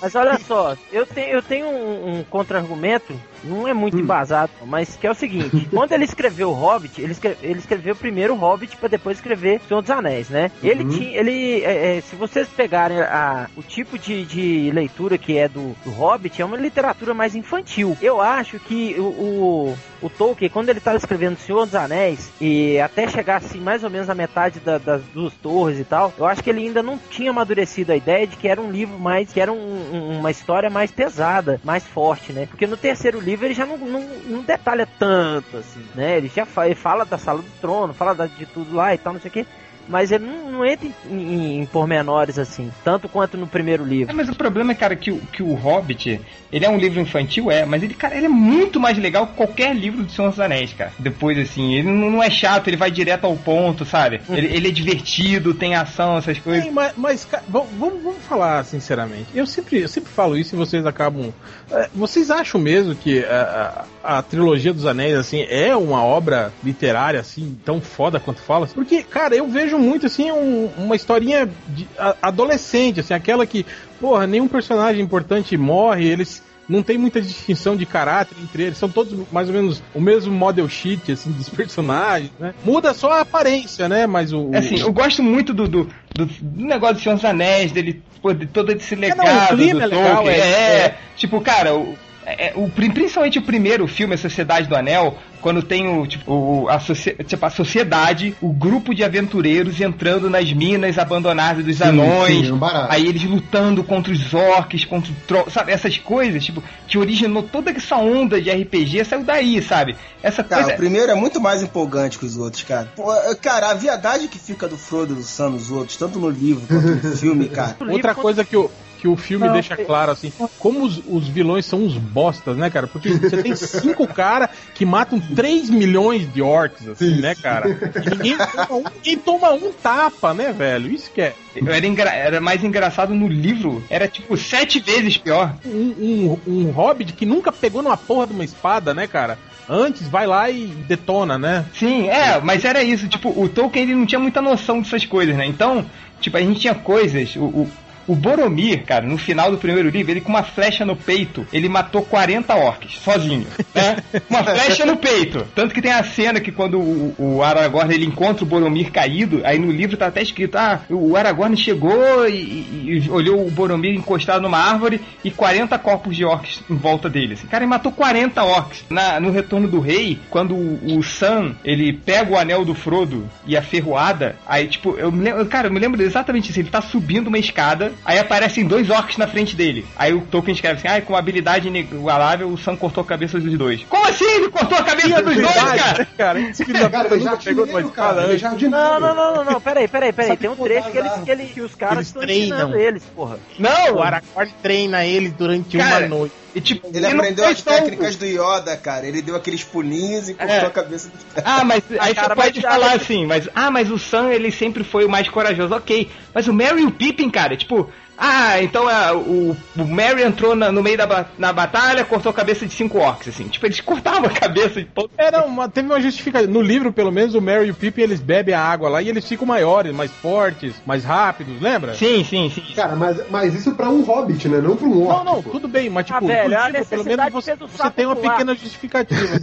Mas olha só, eu tenho, eu tenho um, um contra-argumento, não é muito embasado, mas que é o seguinte: quando ele escreveu o Hobbit, ele, escre- ele escreveu primeiro o Hobbit para depois escrever Senhor dos Anéis, né? Ele tinha, ele, é, é, se vocês pegarem a, o tipo de, de leitura que é do, do Hobbit, é uma literatura mais infantil. Eu acho que o, o, o Tolkien, quando ele estava escrevendo Senhor dos Anéis, e até chegar assim, mais ou menos na metade da- das duas torres e tal, eu acho que ele ainda não tinha amadurecido a ideia de que era um livro mais, que era um- um- uma história mais pesada, mais forte, né? Porque no terceiro livro ele já não, não, não detalha tanto, assim, né? Ele já fa- ele fala da sala do trono, fala de tudo lá e tal, não sei o quê. Mas ele não, não entra em, em, em pormenores assim, tanto quanto no primeiro É, livro. mas o problema é, cara, que, o- que o Hobbit, ele é um livro infantil, é, mas ele, cara, ele é muito mais legal que qualquer livro do Senhor dos Anéis, cara. Depois, assim, ele não, não é chato, ele vai direto ao ponto, sabe? Ele, ele é divertido, tem ação, essas coisas. Sim, mas, mas, ca- vamos, vamos- vamos falar sinceramente. Eu sempre, eu sempre falo isso e vocês acabam. É, vocês acham mesmo que a, a, a trilogia dos Anéis assim é uma obra literária assim tão foda quanto fala? Porque, cara, eu vejo muito assim um- uma historinha de, a- adolescente, assim, aquela que, porra, nenhum personagem importante morre, eles não tem muita distinção de caráter entre eles, são todos mais ou menos o mesmo model sheet assim dos personagens, né? Muda só a aparência, né? Mas o, É assim, eu gosto muito do, do, do, do negócio do Senhor dos Anéis, dele, pô, de todo esse legado não, o clima do é legal, é- É, é. tipo, cara, o- é, o, principalmente o primeiro filme, A Sociedade do Anel, quando tem o, tipo, o, a, tipo, a sociedade, o grupo de aventureiros entrando nas minas abandonadas dos Sim, anões, sim, é um aí eles lutando contra os orcs, contra o tro... sabe, essas coisas, tipo, que originou toda essa onda de RPG, saiu daí, sabe? Essa Cara, coisa... o primeiro é muito mais empolgante que os outros, cara. Pô, cara, a viadagem que fica do Frodo e do Sam nos outros, tanto no livro quanto no filme, cara. Outra coisa que o, que o filme Não, deixa é- claro, assim, como os, os vilões são uns bostas, né, cara? Porque você tem cinco caras que matam 3 milhões de orcs, assim, né, cara? E ninguém toma, um, ninguém toma um tapa, né, velho? Isso que é. Era, engra- era mais engraçado no livro, era tipo sete vezes pior. Um, um, um hobbit que nunca pegou numa porra de uma espada, né, cara? Antes vai lá e detona, né? Sim, é, mas era isso. Tipo, o Tolkien ele não tinha muita noção dessas coisas, né? Então, tipo, a gente tinha coisas. O, o, o Boromir, cara, no final do primeiro livro, ele com uma flecha no peito, ele matou 40 orcs, sozinho, né? Uma flecha no peito. Tanto que tem a cena que quando o, o Aragorn ele encontra o Boromir caído, aí no livro tá até escrito: ah, o Aragorn chegou e, e- e olhou o Boromir encostado numa árvore e 40 corpos de orcs em volta dele. Assim. Cara, ele matou 40 orcs. Na, no Retorno do Rei, quando o, o Sam ele pega o anel do Frodo e a ferroada, aí tipo, eu me lembro, cara, eu me lembro exatamente isso. Ele tá subindo uma escada, aí aparecem dois orcs na frente dele. Aí o Tolkien escreve assim: ah, com habilidade inigualável, o Sam cortou a cabeça dos dois. Como assim? Ele cortou a cabeça dos dois, cara? cara, esse filho da puta ele é nunca pegou espada. Ele é antes. Não, não, não, não, não, peraí, peraí, peraí. Tem um trecho que, eles, que, ele, que os caras Eles estão treinam. ensinando eles, porra. Não! O Aragorn treina eles durante Cara, uma noite. E, tipo, Ele aprendeu as técnicas do Yoda, cara. Ele deu aqueles pulinhos e cortou É. a cabeça do cara. Ah, mas aí cara, você pode mas- falar assim, mas ah, mas o Sam ele sempre foi o mais corajoso, ok. Mas o Merry e o Pippin, cara, tipo, ah, então ah, o, o Merry entrou na- no meio da na batalha, cortou a cabeça de cinco orcs, assim. Tipo, eles cortavam a cabeça de todo. Era uma, teve uma justificativa. No livro, pelo menos, o Merry e o Pippin, eles bebem a água lá e eles ficam maiores, mais fortes, mais rápidos, lembra? Sim, sim, sim. Cara, mas, mas isso pra um hobbit, né? Não pra um orc. Não, não, pô. tudo bem, mas tipo, Ah, velho, a livro, pelo necessidade menos você, fez o você tem uma pular. pequena justificativa.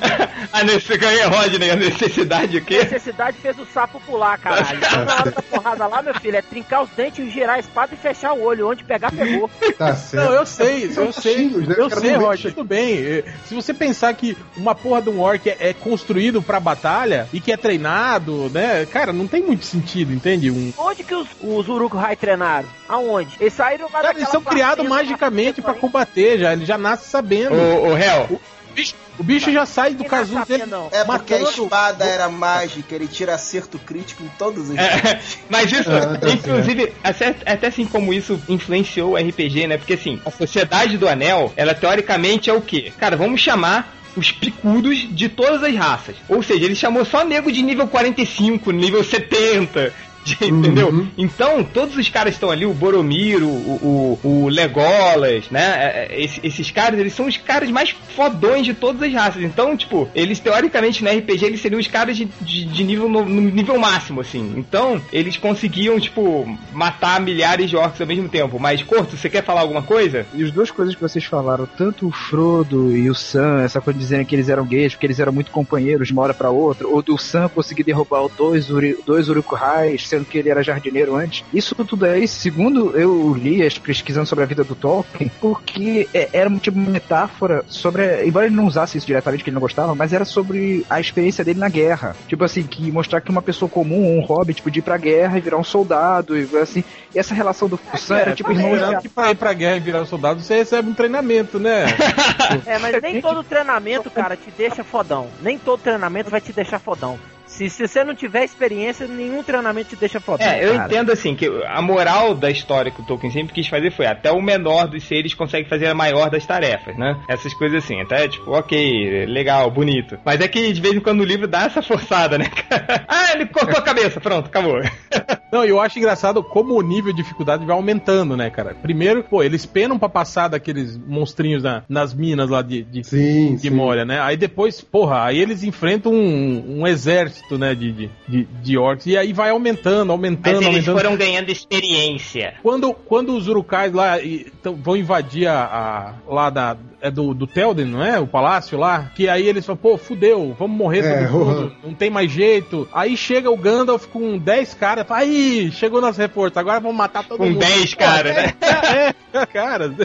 a necessidade, Rodney, a necessidade o quê? necessidade fez o sapo pular, caralho. Então, na hora da porrada lá, meu filho, é trincar os dentes, girar a espada e fechar o olho. Onde pegar, pegou. Tá certo. Não, eu sei, eu sei, né? eu sei, Roger, mexe. tudo bem. Eh, Se você pensar que uma porra de um orc é, é construído pra batalha e que é treinado, né? Cara, não tem muito sentido, entende? Um, Onde que os, os Uruk-hai treinaram? Aonde? Eles saíram lá Cara, eles são criados lá, magicamente pra aí. combater, já. Ele já nasce sabendo. O, Hel, O bicho, o bicho já sai do casulo dele. não? É porque a espada era mágica, ele tira acerto crítico em todos os É, mas isso, Ah, tá inclusive, até, até assim como isso influenciou o RPG, né? Porque assim, a Sociedade do Anel, ela teoricamente é o quê? Cara, vamos chamar os picudos de todas as raças. Ou seja, ele chamou só nego de nível 45, nível 70. De- Entendeu? Uhum. Então, todos os caras estão ali, o Boromir, o, o, o Legolas, né? é, é, esse- esses caras, eles são os caras mais fodões de todas as raças. Então, tipo, eles teoricamente no RPG eles seriam os caras de, de, de nível no, no nível máximo, assim. Então, eles conseguiam, tipo, matar milhares de orcs ao mesmo tempo. Mas, Corto, você quer falar alguma coisa? E as duas coisas que vocês falaram, tanto o Frodo e o Sam, essa coisa de dizerem que eles eram gays, porque eles eram muito companheiros de uma hora pra outra, ou do Sam conseguir derrubar os dois, Uri, dois Uruk-hais, sendo que ele era jardineiro antes. Isso tudo é, segundo eu li, as- pesquisando sobre a vida do Tolkien, porque é, era um tipo de metáfora sobre, embora ele não usasse isso diretamente, que ele não gostava, mas era sobre a experiência dele na guerra. Tipo assim, que mostrar que uma pessoa comum, um hobbit, podia ir pra guerra e virar um soldado, e assim, e essa relação do Sam era tipo irmão Lembrando que pra ir pra guerra e virar soldado, você recebe um treinamento, né? É, mas nem todo treinamento, cara, te deixa fodão. Nem todo treinamento vai te deixar fodão. Se, se você não tiver experiência, nenhum treinamento te deixa fodão. É, eu cara. entendo assim, que a moral da história que o Tolkien sempre quis fazer foi até o menor dos seres consegue fazer a maior das tarefas, né? Essas coisas assim, até tipo, ok, legal, bonito. Mas é que de vez em quando o livro dá essa forçada, né? ah, ele cortou a cabeça, pronto, acabou. Não, eu acho engraçado como o nível de dificuldade vai aumentando, né, cara? Primeiro, pô, eles penam pra passar daqueles monstrinhos na- nas minas lá de, de, Sim, de sim. Moria, né? Aí depois, porra, aí eles enfrentam um, um exército, né, de, de, de, de orcs. E aí vai aumentando, aumentando, aumentando. ganhando experiência. Quando, quando os urukais lá e, tão- vão invadir a, a- lá da é do, do Telden, não é? O palácio lá. Que aí eles falam, pô, fudeu, vamos morrer É, todo mundo, não tem mais jeito. Aí chega o Gandalf com 10 caras, fala, aí, chegou nosso reforço, agora vamos matar todo Com mundo. 10 Pô, caras, né? É, cara.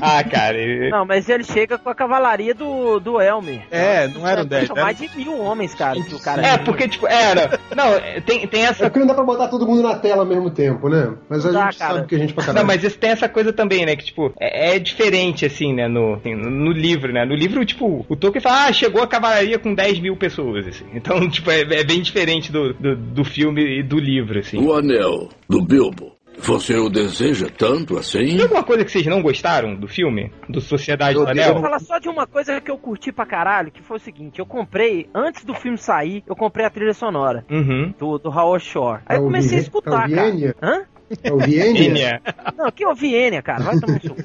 Ah, cara. Não, mas ele chega com a cavalaria do, do Elmer. É, não eram 10. São mais de mil homens, cara, que o cara É, porque, tipo, era. Não, tem, tem É essa. porque não dá pra botar todo mundo na tela ao mesmo tempo, né? Mas a Dá, gente cara. sabe que a gente pra Não, caralho. mas isso tem essa coisa também, né? Que, tipo, é, é diferente, assim, né? No, assim, no, no livro, né? No livro, tipo, o Tolkien fala, ah, chegou a cavalaria com 10 mil pessoas, assim. Então, tipo, é, é bem diferente do, do, do filme e do livro, assim. O anel do Bilbo. Você o deseja tanto assim? Tem alguma coisa que vocês não gostaram do filme? Do Sociedade Eu do Eu vou Anel? falar só de uma coisa que eu curti pra caralho, que foi o seguinte, eu comprei, antes do filme sair, eu comprei a trilha sonora Uhum. do, do Howard Shore. Aí É eu comecei a escutar, o cara. Hã? É o Vienia? Enya. Não, que ouvi Enya, cara. Vai tomar um suco.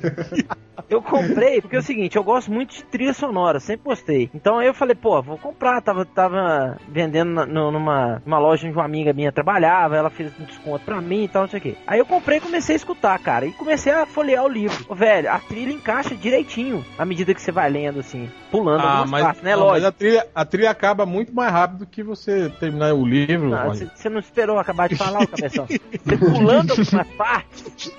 Eu comprei, porque é o seguinte, eu gosto muito de trilha sonora, sempre gostei. Então aí eu falei, pô, vou comprar. Tava, tava vendendo na- numa, numa loja onde uma amiga minha trabalhava, ela fez um desconto pra mim e tal, não sei o quê. Aí eu comprei e comecei a escutar, cara. E comecei a folhear o livro. Ô, velho, a trilha encaixa direitinho à medida que você vai lendo, assim, pulando Ah, algumas mas, partes, né? não, mas Lógico. a, trilha, a trilha acaba muito mais rápido que você terminar o livro. Você não esperou acabar de falar, cabeção. Você pulando algumas partes,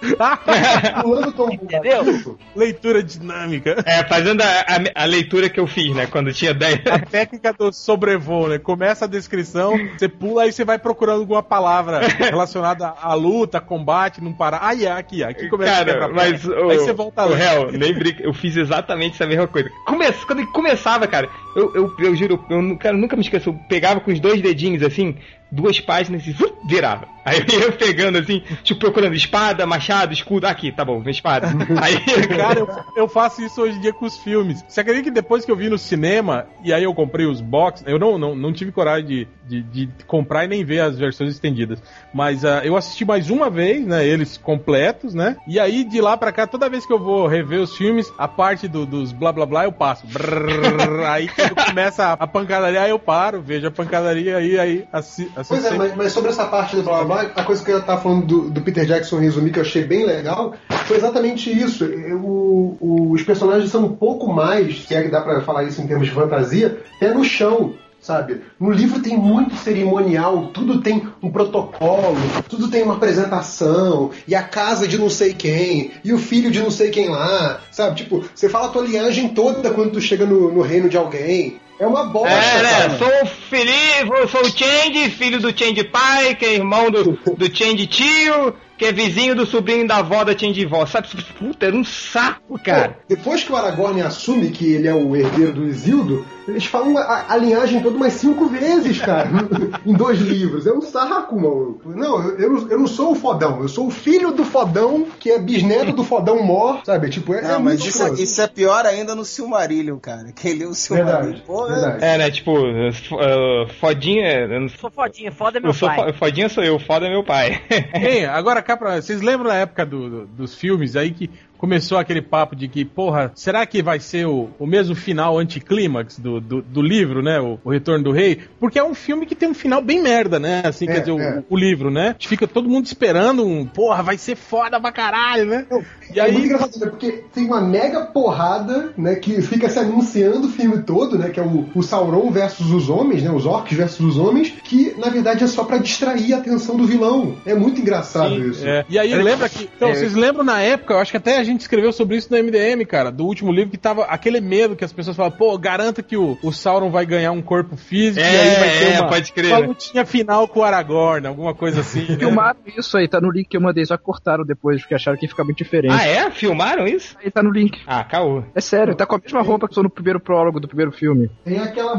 Pulando tão Entendeu? Leitura dinâmica. É, fazendo a, a- a leitura que eu fiz, né? Quando tinha 10. A técnica do sobrevoo, né? Começa a descrição, você pula e você vai procurando alguma palavra relacionada à luta, combate, não parar. Ai, é aqui, aqui começa a Cara, quebrar mas o, Aí você volta o lá. réu, nem brinca, eu fiz exatamente essa mesma coisa. Come, quando começava, cara, eu, eu, eu juro, eu, cara, nunca me esqueço, eu pegava com os dois dedinhos assim, duas páginas e vup, virava. Aí eu ia pegando assim, tipo, procurando espada, machado, escudo, aqui, tá bom, espada. Aí, Cara, eu, eu faço isso hoje em dia com os filmes. Você acredita que depois que eu vi no cinema, e aí eu comprei os box, eu não, não, não tive coragem de, de, de comprar e nem ver as versões estendidas. Mas ah, eu assisti mais uma vez, né? Eles completos, né? E aí de lá pra cá, toda vez que eu vou rever os filmes, a parte do- dos blá blá blá eu passo. Brrr, aí quando começa a pancadaria, eu paro, vejo a pancadaria aí, aí assi, assisto Pois é, sempre. mas, mas sobre essa parte do blá blá blá, a coisa que eu tava falando do, do Peter Jackson resumir, que eu achei bem legal, foi exatamente isso. Eu- o- os personagens são um pouco mais, se é que dá pra falar isso em termos de fantasia, pé no chão. Sabe? No livro tem muito cerimonial, tudo tem um protocolo, tudo tem uma apresentação, e a casa de não sei quem, e o filho de não sei quem lá, sabe? Tipo, você fala a tua linhagem toda quando tu chega no, no reino de alguém. É uma bosta, É, né? cara. Sou o Felipe, eu sou o Change, filho do Change pai, que é irmão do, do Change tio, que é vizinho do sobrinho da avó da Change vó. Sabe? Puta, era um saco, cara. Pô, depois que o Aragorn assume que ele é o herdeiro do Isildo, eles falam a, a linhagem toda umas cinco vezes, cara, em dois livros. É um saco, mano. Não, eu, eu, não- eu não sou o fodão, eu sou o filho do fodão, que é bisneto do fodão mor, sabe? Tipo, é, Não, é mas muito isso, é- isso é pior ainda no Silmarillion, cara. Quem leu o Silmarillion, Verdade, pô, verdade. É, né? Tipo, uh, fodinha. Eu não sou fodinha, foda é meu eu sou pai. fo- fodinha sou eu, foda é meu pai. Hein, agora pra. Vocês lembram na época do- do- dos filmes aí que começou aquele papo de que, porra, será que vai ser o, o mesmo final anticlímax do, do, do livro, né? O, o Retorno do Rei? Porque é um filme que tem um final bem merda, né? Assim, É, quer dizer, o- é. o, livro, né? Fica todo mundo esperando um, porra, vai ser foda pra caralho, né? E É muito aí. engraçado, né? Porque tem uma mega porrada, né, que fica se anunciando o filme todo, né, que é o, o Sauron versus os homens, né, os orcs versus os homens, que na verdade é só pra distrair a atenção do vilão. É muito engraçado Sim, isso. é. E aí lembra que. Então, vocês lembram na época, eu acho que até a gente escreveu sobre isso no MDM, cara, do último livro, que tava aquele medo que as pessoas falavam, pô, garanta que o, o Sauron vai ganhar um corpo físico É, e aí vai ter é, uma, pode crer, uma né? lutinha final com o Aragorn, alguma coisa assim. né? Filmaram isso aí, tá no link que eu mandei, só cortaram depois, porque acharam que ia ficar muito diferente. ah, é? Filmaram isso? Aí tá no link. Ah, caô. É sério, tá com a mesma roupa que usou no primeiro prólogo do primeiro filme. Tem aquela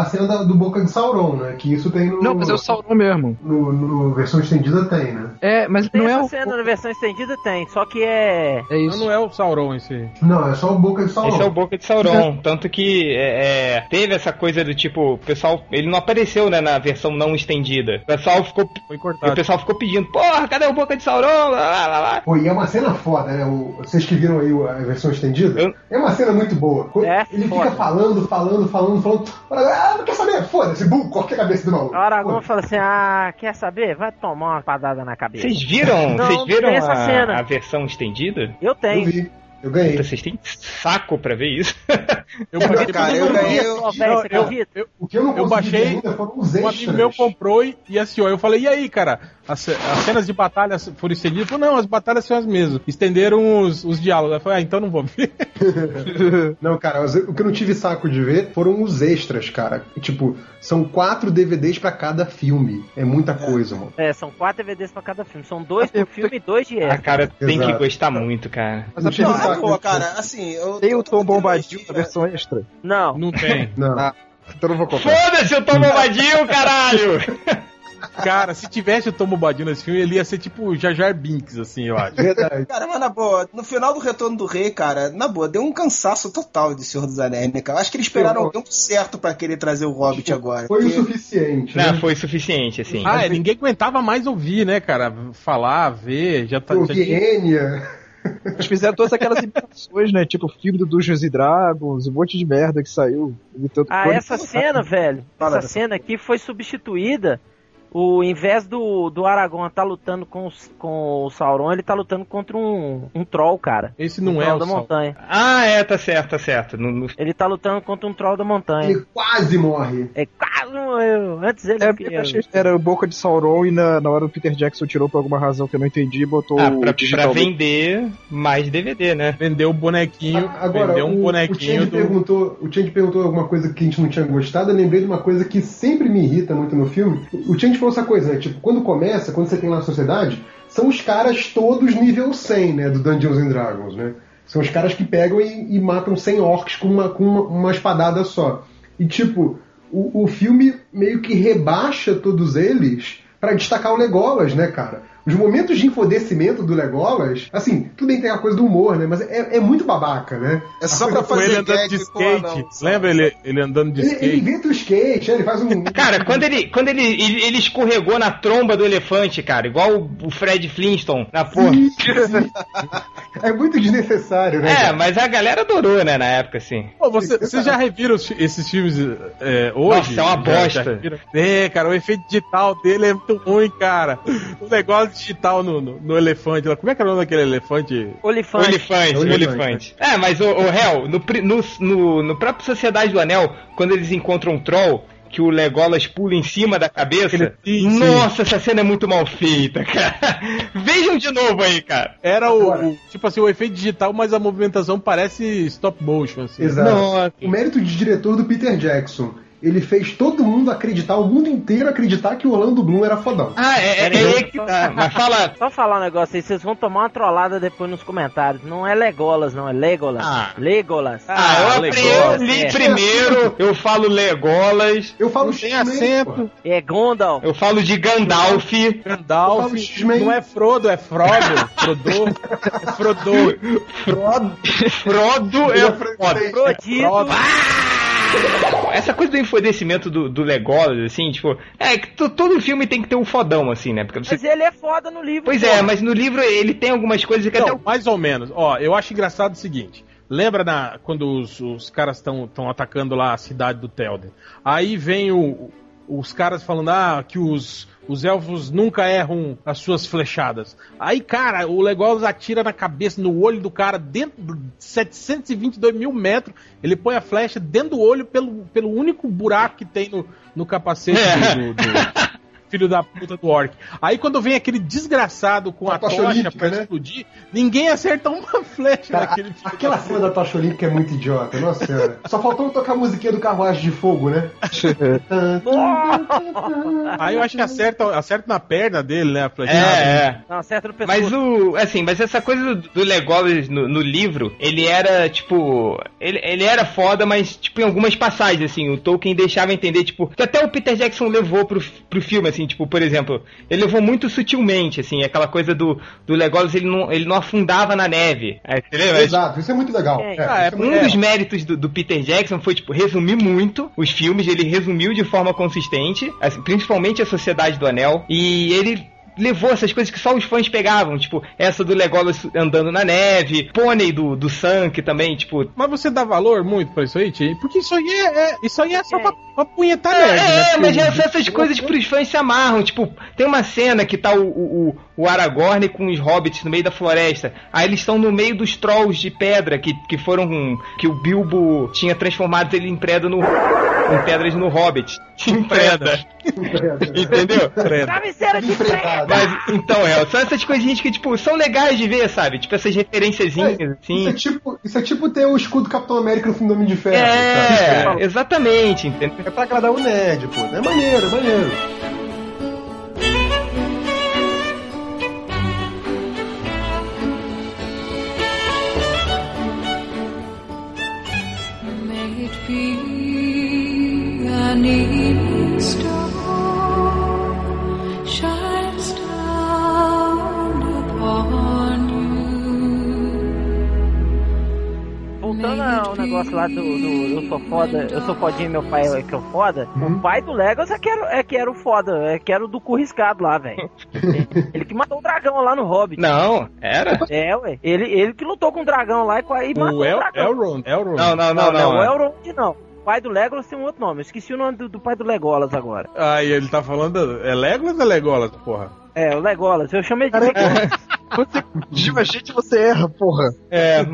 a cena da- do Boca de Sauron, né, que isso tem no... Não, mas é o Sauron mesmo. No, no versão estendida tem, né? É, mas Tem não é essa o. cena na versão estendida? Tem, só que é... É Não, isso. não é o Sauron esse. Não, é só o Boca de Sauron. Esse é o Boca de Sauron. Tanto que é, é, teve essa coisa do tipo, o pessoal. Ele não apareceu né, na versão não estendida. O pessoal ficou. Foi O cortado. pessoal ficou pedindo, porra, cadê o Boca de Sauron? Lá, lá, lá, lá. Pô, e é uma cena foda, né? O- vocês que viram aí o- a versão estendida? Eu- É uma cena muito boa. É, Ele foda. fica falando, falando, falando, falando. Ah, não quer saber? Foda-se, burro, corta a cabeça do maluco. A Aragorn fala assim, ah, quer saber? Vai tomar uma padada na cabeça. Vocês viram? Vocês viram a, cena. a versão estendida? Eu Eu tenho. vi. Eu ganhei. Puta, vocês têm saco pra ver isso? Eu baixei cara, eu ganhei. Eu, eu- eu- O que eu não Eu baixei, ainda foram os Um extras. amigo meu comprou e, e assistiu. Aí eu falei, e aí, cara? As, as cenas de batalha foram estendidas? Falou, não, as batalhas são as mesmas. Estenderam os, os diálogos. Eu falei, ah, então não vou ver. Não, cara, o que eu não tive saco de ver foram os extras, cara. Tipo, são quatro DVDs pra cada filme. É muita coisa, mano. É, são quatro DVDs pra cada filme. São dois por filme e dois de Ah, extra. cara, tem que Exato. gostar muito, cara. Mas Não a tive não, saco. pô, cara, assim, eu tem o Tom Bombadil na versão extra? Não. Não tem. Não. Ah. Então não vou comprar. Foda-se, eu tô bombadinho, caralho! Cara, se tivesse o Tom Bombadil nesse filme, ele ia ser tipo Jar Jar Binks, assim, eu acho. Verdade. Cara, mas na boa, no final do Retorno do Rei, cara, na boa, deu um cansaço total de Senhor dos Anéis, né, cara? Acho que eles esperaram o tempo certo pra querer trazer o Hobbit agora. Foi o porque- suficiente. né? Não, foi suficiente, assim. Ah, é, ninguém aguentava mais ouvir, né, cara? Falar, ver, já tá. O Já tinha... Eles fizeram todas aquelas imitações, né? Tipo o filme do Dungeons e Dragons, um monte de merda que saiu. Ah, essa cena, velho. Fala, essa cena aqui foi substituída. O em vez do, do Aragorn tá lutando com, os- com o Sauron, ele tá lutando contra um, um troll, cara. Esse não um é troll o da Sauron. montanha. Ah, é, tá certo, tá certo. No, no- Ele tá lutando contra um troll da montanha. Ele quase morre. É quase morreu. Antes ele É, eu achei que era boca de Sauron e na, na hora o Peter Jackson tirou por alguma razão que eu não entendi e botou Ah, o pra, pra vender mais DVD, né? Vendeu o bonequinho, A- Agora, vendeu um o, o bonequinho Change do. perguntou, o Change perguntou alguma coisa que a gente não tinha gostado. Eu lembrei de uma coisa que sempre me irrita muito no filme. O Change falou essa coisa, né? Tipo, quando começa, quando você tem lá a sociedade, são os caras todos nível 100, né? Do Dungeons and Dragons, né? São os caras que pegam e, e matam 100 orcs com uma, com uma, uma espadada só. E, tipo, o, o filme meio que rebaixa todos eles pra destacar o Legolas, né, cara? Os momentos de enfodecimento do Legolas, assim, tudo bem que tem a coisa do humor, né? Mas é, é muito babaca, né? É só pra Com ele fazer andando de skate. sabe? Lembra ele, ele andando de Ele, ele skate? inventa o skate, né? ele faz um. Cara, quando ele, quando ele, ele, ele escorregou na tromba do elefante, cara, igual o, o Fred Flintstone na porra. é muito desnecessário, né? É, cara? mas a galera adorou, né, na época, assim. Pô, você, vocês já reviram fi- esses filmes é, hoje? Nossa, é uma Já- bosta. já reviram? é, cara, o efeito digital dele é muito ruim, cara. O negócio digital no, no, no elefante. lá. Como é que é o nome daquele elefante? Olifante. Olifante, Olifante. olifante. É, mas o, o Hel, no, no, no, no próprio Sociedade do Anel, quando eles encontram um troll, que o Legolas pula em cima da cabeça. Ele- sim, sim. nossa, essa cena é muito mal feita, cara. Vejam de novo aí, cara. Era o, o- tipo assim, o efeito digital, mas a movimentação parece stop motion, assim. Exato. Nossa. O mérito de diretor do Peter Jackson. Ele fez todo mundo acreditar, o mundo inteiro acreditar que o Orlando Bloom era fodão. Ah, é, é, é aí que tá. Mas fala. Só falar um negócio aí, vocês vão tomar uma trollada depois nos comentários. Não é Legolas, não, é Legolas. Ah. Legolas. Ah, eu, apre- Legolas, eu li é. primeiro, eu falo Legolas, Eu falo Não tem X-Men, acento. É Gondalf. eu falo de Gandalf. Gandalf. Eu. Não é Frodo, é Frodo. Frodo. É Frodo. Frodo, Frodo é é francês. Frodido. Frodo. Essa coisa do enfodecimento do, do Legolas, assim, tipo, é que to- todo filme tem que ter um fodão, assim, né? Porque você... Mas ele é foda no livro. Pois é, mas no livro ele tem algumas coisas que até Não, mais ou menos. Ó, eu acho engraçado o seguinte. Lembra na, quando os, os caras estão atacando lá a cidade do Telden? Aí vem o- os caras falando ah, que os, os elfos nunca erram as suas flechadas. Aí, cara, o Legolas atira na cabeça, no olho do cara, dentro de 722 mil metros. Ele põe a flecha dentro do olho pelo, pelo único buraco que tem no, no capacete É. do- do, filho da puta do orc. Aí quando vem aquele desgraçado com A a tocha olímpica, pra né? explodir, ninguém acerta uma flecha Cara, naquele filho aquela cena da tocha olímpica é muito idiota, nossa senhora. Só faltou tocar a musiquinha do carruagem de fogo, né? Aí eu acho que acerta, acerta na perna dele, né? A flecha. É, é. Não, acerta no pescoço. Mas o. Assim, mas essa coisa do, do Legolas no, no livro, ele era, tipo. Ele, ele era foda, mas, tipo, em algumas passagens, assim, o Tolkien deixava entender, tipo, que até o Peter Jackson levou pro, pro filme, assim, tipo, por exemplo, ele levou muito sutilmente, assim, aquela coisa do, do Legolas, ele não, ele não afundava na neve. É, entendeu? Exato, isso é muito legal. É. É, Ah, é Um muito- dos méritos do, do Peter Jackson foi, tipo, resumir muito os filmes, ele resumiu de forma consistente, assim, principalmente a Sociedade do Anel, e ele levou essas coisas que só os fãs pegavam, tipo, essa do Legolas andando na neve, pônei do, do que também, tipo... Mas você dá valor muito pra isso aí, Tia? Porque isso aí é, é- isso aí é só pra, pra punhetar É, nerd, né? é, Porque mas o- essas coisas que os fãs se amarram, tipo, tem uma cena que tá o, o, o Aragorn com os hobbits no meio da floresta. Aí eles estão no meio dos trolls de pedra que, que foram. que o Bilbo tinha transformado ele em pedra no. em pedras no Hobbit. Em pedra. Entendeu? Travesseira de prego! Mas, então, é, são essas coisinhas que, tipo, são legais de ver, sabe? Tipo, essas referenciazinhas, assim. Isso é, tipo, isso é tipo ter o escudo do Capitão América no filme do Homem de Ferro. É, sabe? exatamente, entendeu? É pra agradar o nerd, pô. É maneiro, é maneiro. Lá do, do eu sou foda, eu sou fodinho meu pai é que é o foda. O pai do Legolas é que era, é que era o foda, é que era o do cu riscado lá, velho. ele que matou o dragão lá no Hobbit. Não, era? É, ué. Ele, ele que lutou com o dragão lá e, com- e matou O o El dragão. Elrond, Elrond. Não, não, não, não. o é. Elrond não. O pai do Legolas tem um outro nome. Eu esqueci o nome do, do pai do Legolas agora. Aí ele tá falando. É Legolas ou é Legolas, porra? É, o Legolas. Eu chamei de Você diga a gente, você erra, porra. É,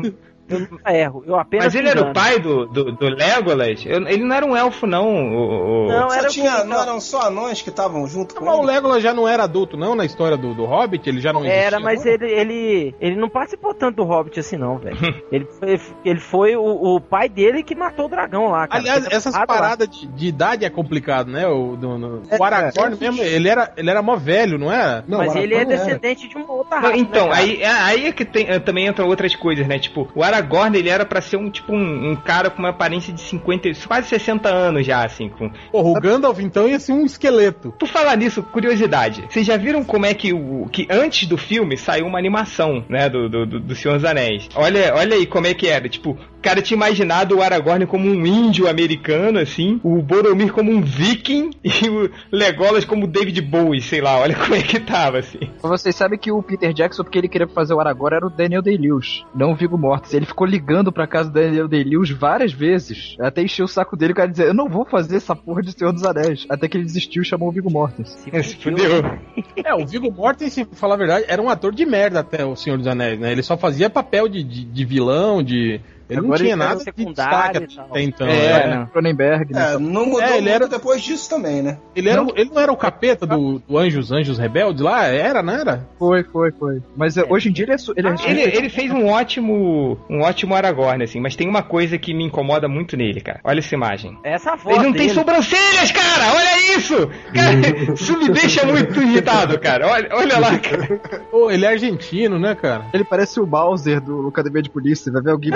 Eu nunca erro. Eu apenas mas ele era o engano. pai do, do, do Legolas? Eu- ele não era um elfo, não. O, o- Não, era tinha, não eram só anões que estavam junto com Mas o ele? Legolas já não era adulto, não, na história do, do Hobbit? Ele já não existia? Era, mas não? ele, ele, ele não participou tanto do Hobbit assim, não, velho. ele foi, ele foi o, o pai dele que matou o dragão lá, cara. Aliás, essas paradas de, de idade é complicado, né? O, do, no- É, o Aragorn mesmo, ele era, ele era mó velho, não era? Não, Mas ele é Aragorn era. descendente de uma outra Não, raça. então, né, aí, é- aí é que tem, também entram outras coisas, né? Tipo, o Aragorn, ele era pra ser um, tipo, um, um cara com uma aparência de 50, quase 60 anos já, assim. Com... Porra, o Gandalf então ia ser um esqueleto. Por falar nisso, curiosidade. Vocês já viram como é que o que antes do filme saiu uma animação, né, do, do, do do Senhor dos Anéis? Olha, olha aí como é que era. Tipo, o cara tinha imaginado o Aragorn como um índio americano, assim, o Boromir como um viking e o Legolas como David Bowie, sei lá, olha como é que tava, assim. Vocês sabem que o Peter Jackson, porque ele queria fazer o Aragorn, era o Daniel Day-Lewis, não o Viggo Mortensen. Ele ficou ligando pra casa do Daniel Day-Lewis várias vezes, até encher o saco dele, o cara dizer, eu não vou fazer essa porra de Senhor dos Anéis. Até que ele desistiu e chamou o Viggo Mortensen. Se fudeu. É, o Viggo Mortensen, pra falar a verdade, era um ator de merda até o Senhor dos Anéis, né? Ele só fazia papel de, de, de vilão, de... Ele não Agora tinha ele era nada de destaque até então. É, né? né? Cronenberg, né? É, não mudou É, ele era- depois disso também, né? Ele, era, o- ele não era o capeta do, do Anjos, Anjos Rebeldes lá? Era, não era? Foi, foi, foi. Mas é, hoje em dia ele é. Ele, é Ele, ele fez um ótimo, um ótimo Aragorn, assim, mas tem uma coisa que me incomoda muito nele, cara. Olha essa imagem. Essa voz Ele não tem dele. sobrancelhas, cara! Olha isso! Cara, isso me deixa muito irritado, cara. Olha, olha lá, cara. Pô, ele é argentino, né, cara? Ele parece o Bowser do Academia de Polícia, vai ver alguém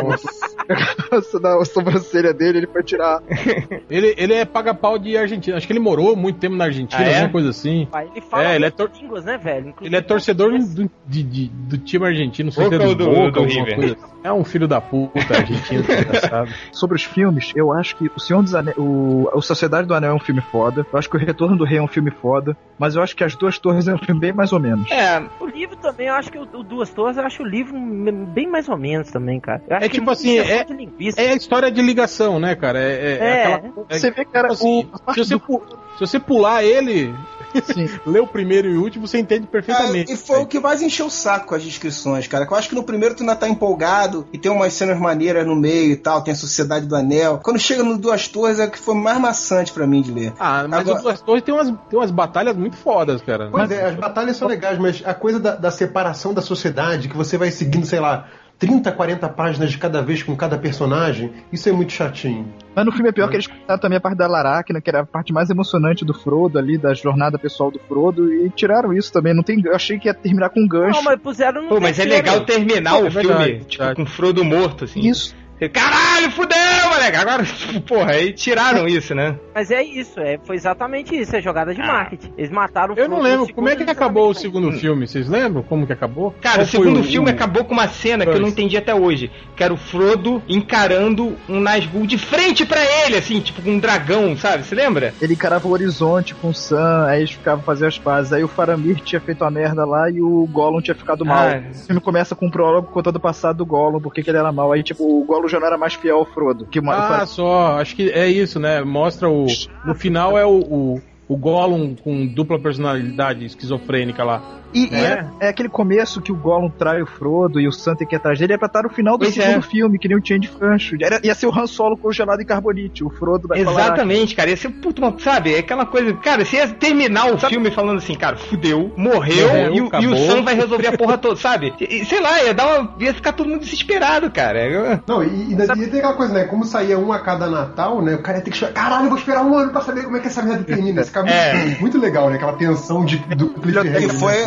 na sobrancelha dele, ele foi tirar. Ele, ele é paga-pau de Argentina. Acho que ele morou muito tempo na Argentina, Ah, é? alguma coisa assim. Pai, Ele fala É, ele é tor- línguas, né, velho? Inclusive, Ele é torcedor do, de- de- do time argentino, não sei se é Boca do, do- Boca, do alguma River? coisa assim. É um filho da puta argentino, desgraçado. Sobre os filmes, eu acho que O Senhor dos Anéis. O, o Sociedade do Anel é um filme foda. Eu acho que O Retorno do Rei é um filme foda. Mas eu acho que As Duas Torres é um filme bem mais ou menos. É, O livro também, eu acho que o, o Duas Torres, eu acho o livro bem mais ou menos também, cara. Eu acho É que tipo assim, é-. É a história de ligação, né, cara? É, é- é aquela. é- Você vê, cara, assim, o, se, você do- se você pular ele, Sim. ler o primeiro e o último, você entende perfeitamente. E foi o que mais encheu o saco com as descrições, cara. Que eu acho que no primeiro tu ainda tá empolgado e tem umas cenas maneiras no meio e tal, tem a Sociedade do Anel. Quando chega no Duas Torres é o que foi mais maçante pra mim de ler. Ah, mas Agora- o Duas Torres tem umas, tem umas batalhas muito fodas, cara. Pois é, as batalhas são legais, mas a coisa da, da separação da sociedade, que você vai seguindo, sei lá, 30, 40 páginas de cada vez com cada personagem, isso é muito chatinho. Mas no filme é pior que eles cortaram também a parte da Laracna, que era a parte mais emocionante do Frodo ali, da jornada pessoal do Frodo, e tiraram isso também. Não tem, eu achei que ia terminar com um gancho. Não, mas puseram no pô, mas é legal terminar Pô, o é filme, verdade, tipo, verdade. com Frodo morto, assim. Isso. Caralho, fudeu, moleque! Agora, porra, aí tiraram isso, né? Mas é isso, é, foi exatamente isso, é jogada de Ah. marketing. Eles mataram o Eu não lembro como é que acabou o exatamente. segundo filme. Vocês lembram como que acabou? Cara, Qual o segundo o- filme o- acabou com uma cena que eu não entendi até hoje. Que era o Frodo encarando um Nazgûl de frente pra ele, assim, tipo com um dragão, sabe? Você lembra? Ele encarava o horizonte com o Sam, aí eles ficavam fazendo as pazes. Aí o Faramir tinha feito uma merda lá e o Gollum tinha ficado mal. Ah. O filme começa com um prólogo contando o passado do Gollum, por que que ele era mal. Aí, tipo, o Gollum já não era mais fiel ao Frodo. Que Ah, só. Acho que é isso, né? Mostra o. No final é o, o, o Gollum com dupla personalidade esquizofrênica lá. E, e É. é, é aquele começo que o Gollum trai o Frodo e o Sam tem que ir atrás dele, é pra estar no final do Pois segundo é. filme, que nem o Change Fancho. Era, ia ser o Han Solo congelado em carbonite, o Frodo vai falar... Exatamente, cara. Esse puto, uma- sabe? É aquela coisa. Cara, você ia terminar o filme falando assim, cara, fudeu, morreu, Morreu, e, o- e o Sam vai resolver a porra toda, sabe? E- sei lá, ia dar uma. ia ficar todo mundo desesperado, cara. Eu- Não, e, e, e tem aquela coisa, né? Como saía um a cada Natal, né? O cara ia ter que esperar. Caralho, eu vou esperar um ano pra saber como é que essa merda termina. Esse cara É. muito, muito legal, né? Aquela tensão de, do cliffhanger.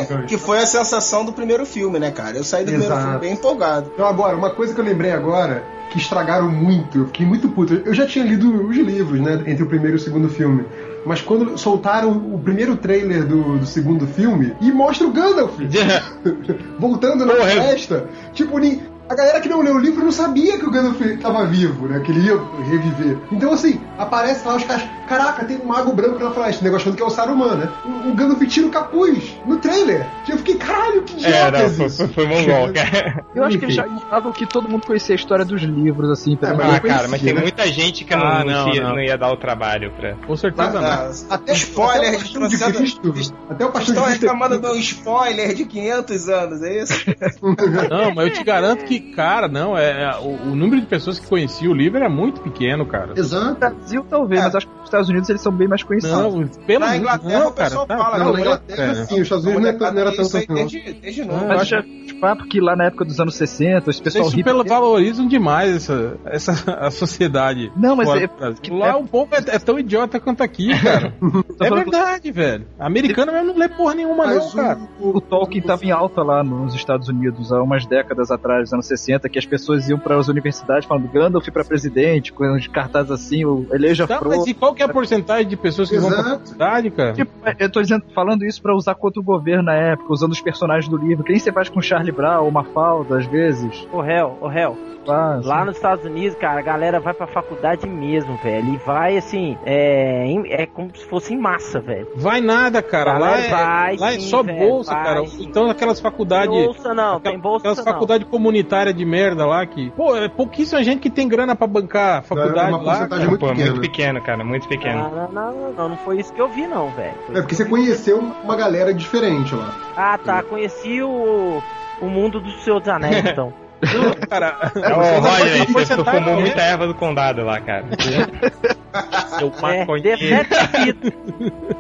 Que que foi a sensação do primeiro filme, né, cara? Eu saí do primeiro Exato. filme bem empolgado. Então, agora, uma coisa que eu lembrei agora, que estragaram muito, eu fiquei muito puto. Eu já tinha lido os livros, né? Entre o primeiro e o segundo filme. Mas quando soltaram o primeiro trailer do, do segundo filme e mostra o Gandalf voltando na Porra, eu- festa, tipo, ni- a galera que não leu o livro não sabia que o Gandalf estava vivo, né? Que ele ia reviver. Então, assim, aparece lá os caras. Caraca, tem um mago branco na floresta, o negócio achando que é o Saruman, né? O, o Gandalf tira o capuz no trailer. Eu fiquei, caralho, que É, idiota não, é foi, isso? foi, foi mongol, cara. Eu acho que eles já estavam que todo mundo conhecia a história dos livros, assim, pelo É, mas Ah, cara, mas conhecia, tem né? muita gente que não, Ah, não, não, ia, não. não ia dar o trabalho pra. Com certeza não. Ah, Até Spoiler até o de Cristo. Até o Paixão Estão reclamando do spoiler de 500 anos, é isso? Não, mas eu te garanto que, cara, não, é, é- o, o número de pessoas que conheciam o livro era muito pequeno, cara. No Exato. Brasil, talvez, É. mas acho que Estados Unidos eles são bem mais conhecidos. Não, pelo Na Inglaterra não, o pessoal cara, tá, fala, Não, não, na tá, Inglaterra cara. sim, os Estados Unidos não, é- não era tanto isso aí assim, não. desde, desde novo. Não, acho que, de fato, que lá na época dos anos 60, esse pessoal Vocês hippie- supervalorizam demais essa, essa a sociedade. Não, mas é- que- Lá o povo é, é tão idiota quanto aqui, cara. é verdade, velho. Americano mesmo não lê porra nenhuma, não, Mas cara. O Tolkien estava em alta lá nos Estados Unidos há umas décadas atrás, nos anos 60, que as pessoas iam para as universidades falando Gandalf para presidente, com uns cartazes assim, o eleja Tá, Frodo. mas e qual que é a porcentagem de pessoas que vão pra Exato. faculdade, cara? Tipo, eu tô dizendo, falando isso pra usar contra o governo na época, usando os personagens do livro. Que nem você faz com Charlie Brown ou Mafalda, às vezes. Ô, réu, ô, réu. Faz. Lá nos Estados Unidos, cara, a galera vai pra faculdade mesmo, velho. E vai, assim, é, em- é como se fosse em massa, velho. Vai nada, cara. Lá é, Vai lá é sim, só velho, bolsa, vai cara. sim. Então aquelas Tem faculdades. bolsa não, tem bolsa Aquelas faculdades comunitárias de merda lá que. Pô, é pouquíssima gente que tem grana pra bancar a faculdade uma lá. porcentagem cara. muito Pô, pequena. muito pequeno, cara, muito pequeno. Não, não, não, não, não foi isso que eu vi, não, velho. É porque você conheceu uma galera diferente lá. Ah, tá. Conheci o, o mundo dos Anéis, então. Não, cara. Ô, Roger, você porcentagem fumou é- muita erva do condado lá, cara. Seu É, maconheiro.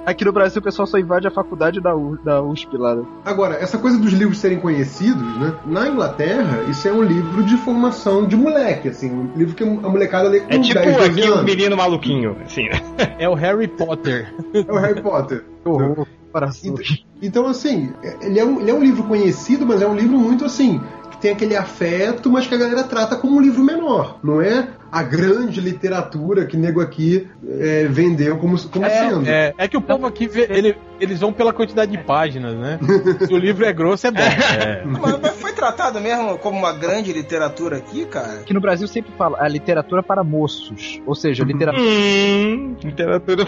Aqui no Brasil o pessoal só invade a faculdade da, U- da USP lá. né? Agora, essa coisa dos livros serem conhecidos, né? Na Inglaterra, isso é um livro de formação de moleque, assim. Um livro que a molecada lê com É tipo 10, 12 aqui o anos. menino maluquinho, assim. É o Harry Potter. É o Harry Potter. Horror. comparação. Então, assim, ele é, um, ele é um livro conhecido, mas é um livro muito assim. Que tem aquele afeto, mas que a galera trata como um livro menor. Não é a grande literatura que nego aqui é, vendeu como, como sendo. É, é que o povo aqui vê, ele- eles vão pela quantidade de páginas, né? Se o livro é grosso, é bom. É. Mas, mas foi tratado mesmo como uma grande literatura aqui, cara? Que no Brasil sempre fala a literatura para moços. Ou seja, literatura. Hum, literatura.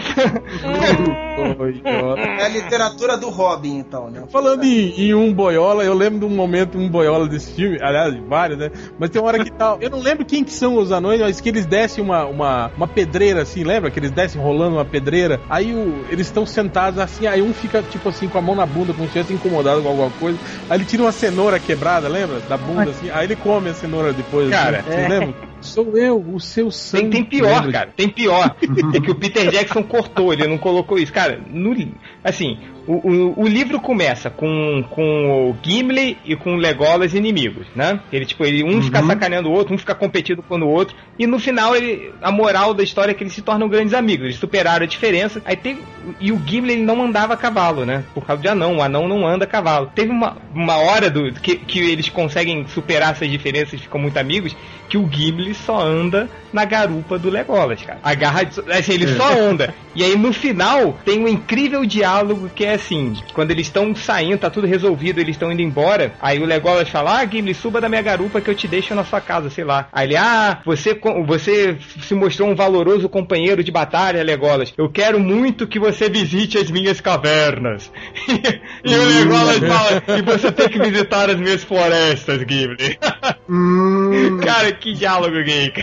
É a literatura do Robin, então, né? Falando em, em um boiola, eu lembro de um momento, um boiola desse filme, aliás, vários, né? Mas tem uma hora que tal. Eu não lembro quem que são os anões, mas que eles descem uma, uma, uma pedreira assim, lembra? Que eles descem rolando uma pedreira. Aí o- eles estão sentados assim, aí um fica tipo assim com a mão na bunda, como se estivesse incomodado com alguma coisa. Aí ele tira uma cenoura quebrada, lembra? Da bunda assim. Aí ele come a cenoura depois. Cara, assim. Vocês lembram? Sou eu, o seu sangue. Tem, tem pior, Lembra? cara. Tem pior. É que o Peter Jackson cortou, ele não colocou isso. Cara, no, assim, o, o, o livro começa com, com o Gimli e com o Legolas inimigos, né? Ele, tipo, ele, um fica sacaneando o outro, um fica competindo com o outro. E no final, ele, a moral da história é que eles se tornam grandes amigos. Eles superaram a diferença. Aí tem. E o Gimli ele não andava a cavalo, né? Por causa de anão. O anão não anda a cavalo. Teve uma, uma hora do, que, que eles conseguem superar essas diferenças e ficam muito amigos. Que o Gimli só anda na garupa do Legolas, cara. A garra assim, ele só anda. E aí no final tem um incrível diálogo que é assim: quando eles estão saindo, tá tudo resolvido, eles estão indo embora. Aí o Legolas fala: Ah, Gimli, suba da minha garupa que eu te deixo na sua casa, sei lá. Aí ele: Ah, você, você se mostrou um valoroso companheiro de batalha, Legolas. Eu quero muito que você visite as minhas cavernas. e o Legolas fala: E você tem que visitar as minhas florestas, Gimli. Hum, Cara, que diálogo gay.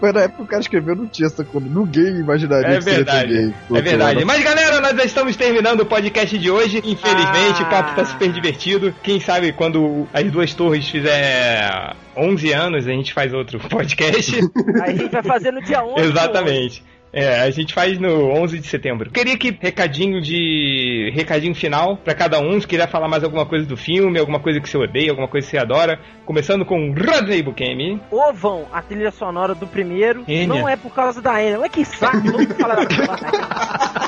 Mas na época o cara escreveu não tinha essa coisa. Ninguém imaginaria É que seria verdade. É verdade. Mas galera, nós já estamos terminando o podcast de hoje. Infelizmente, Ah. o papo tá super divertido. Quem sabe quando as duas torres fizer 11 anos, a gente faz outro podcast. Aí a gente vai fazer no dia 11. Exatamente. É, a gente faz no 11 de setembro. Queria que recadinho de recadinho final pra cada um, se quiser falar mais alguma coisa do filme, alguma coisa que você odeia, alguma coisa que você adora, começando com Rodney Bukemi. Ovam, a trilha sonora do primeiro, Enya. não é por causa da Enya. Mas que saco, todo mundo fala da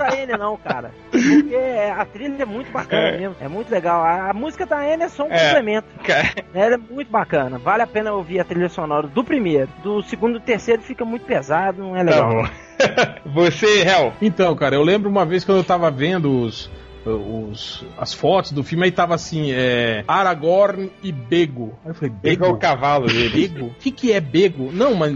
da Enya. Não é cara. Porque a trilha é muito bacana É. mesmo, é muito legal. A, a música da Enya é só um É. complemento. Cara, Ela é muito bacana, vale a pena ouvir a trilha sonora do primeiro. Do segundo e terceiro fica muito pesado, não é tá legal. bom. Você, Hel. Então, cara, eu lembro uma vez quando eu tava vendo os, os, as fotos do filme, aí tava assim, é, Aragorn e Bego. Aí eu falei, Pegou o Bego? cavalo dele. Bego? O que que é Bego? Não, mas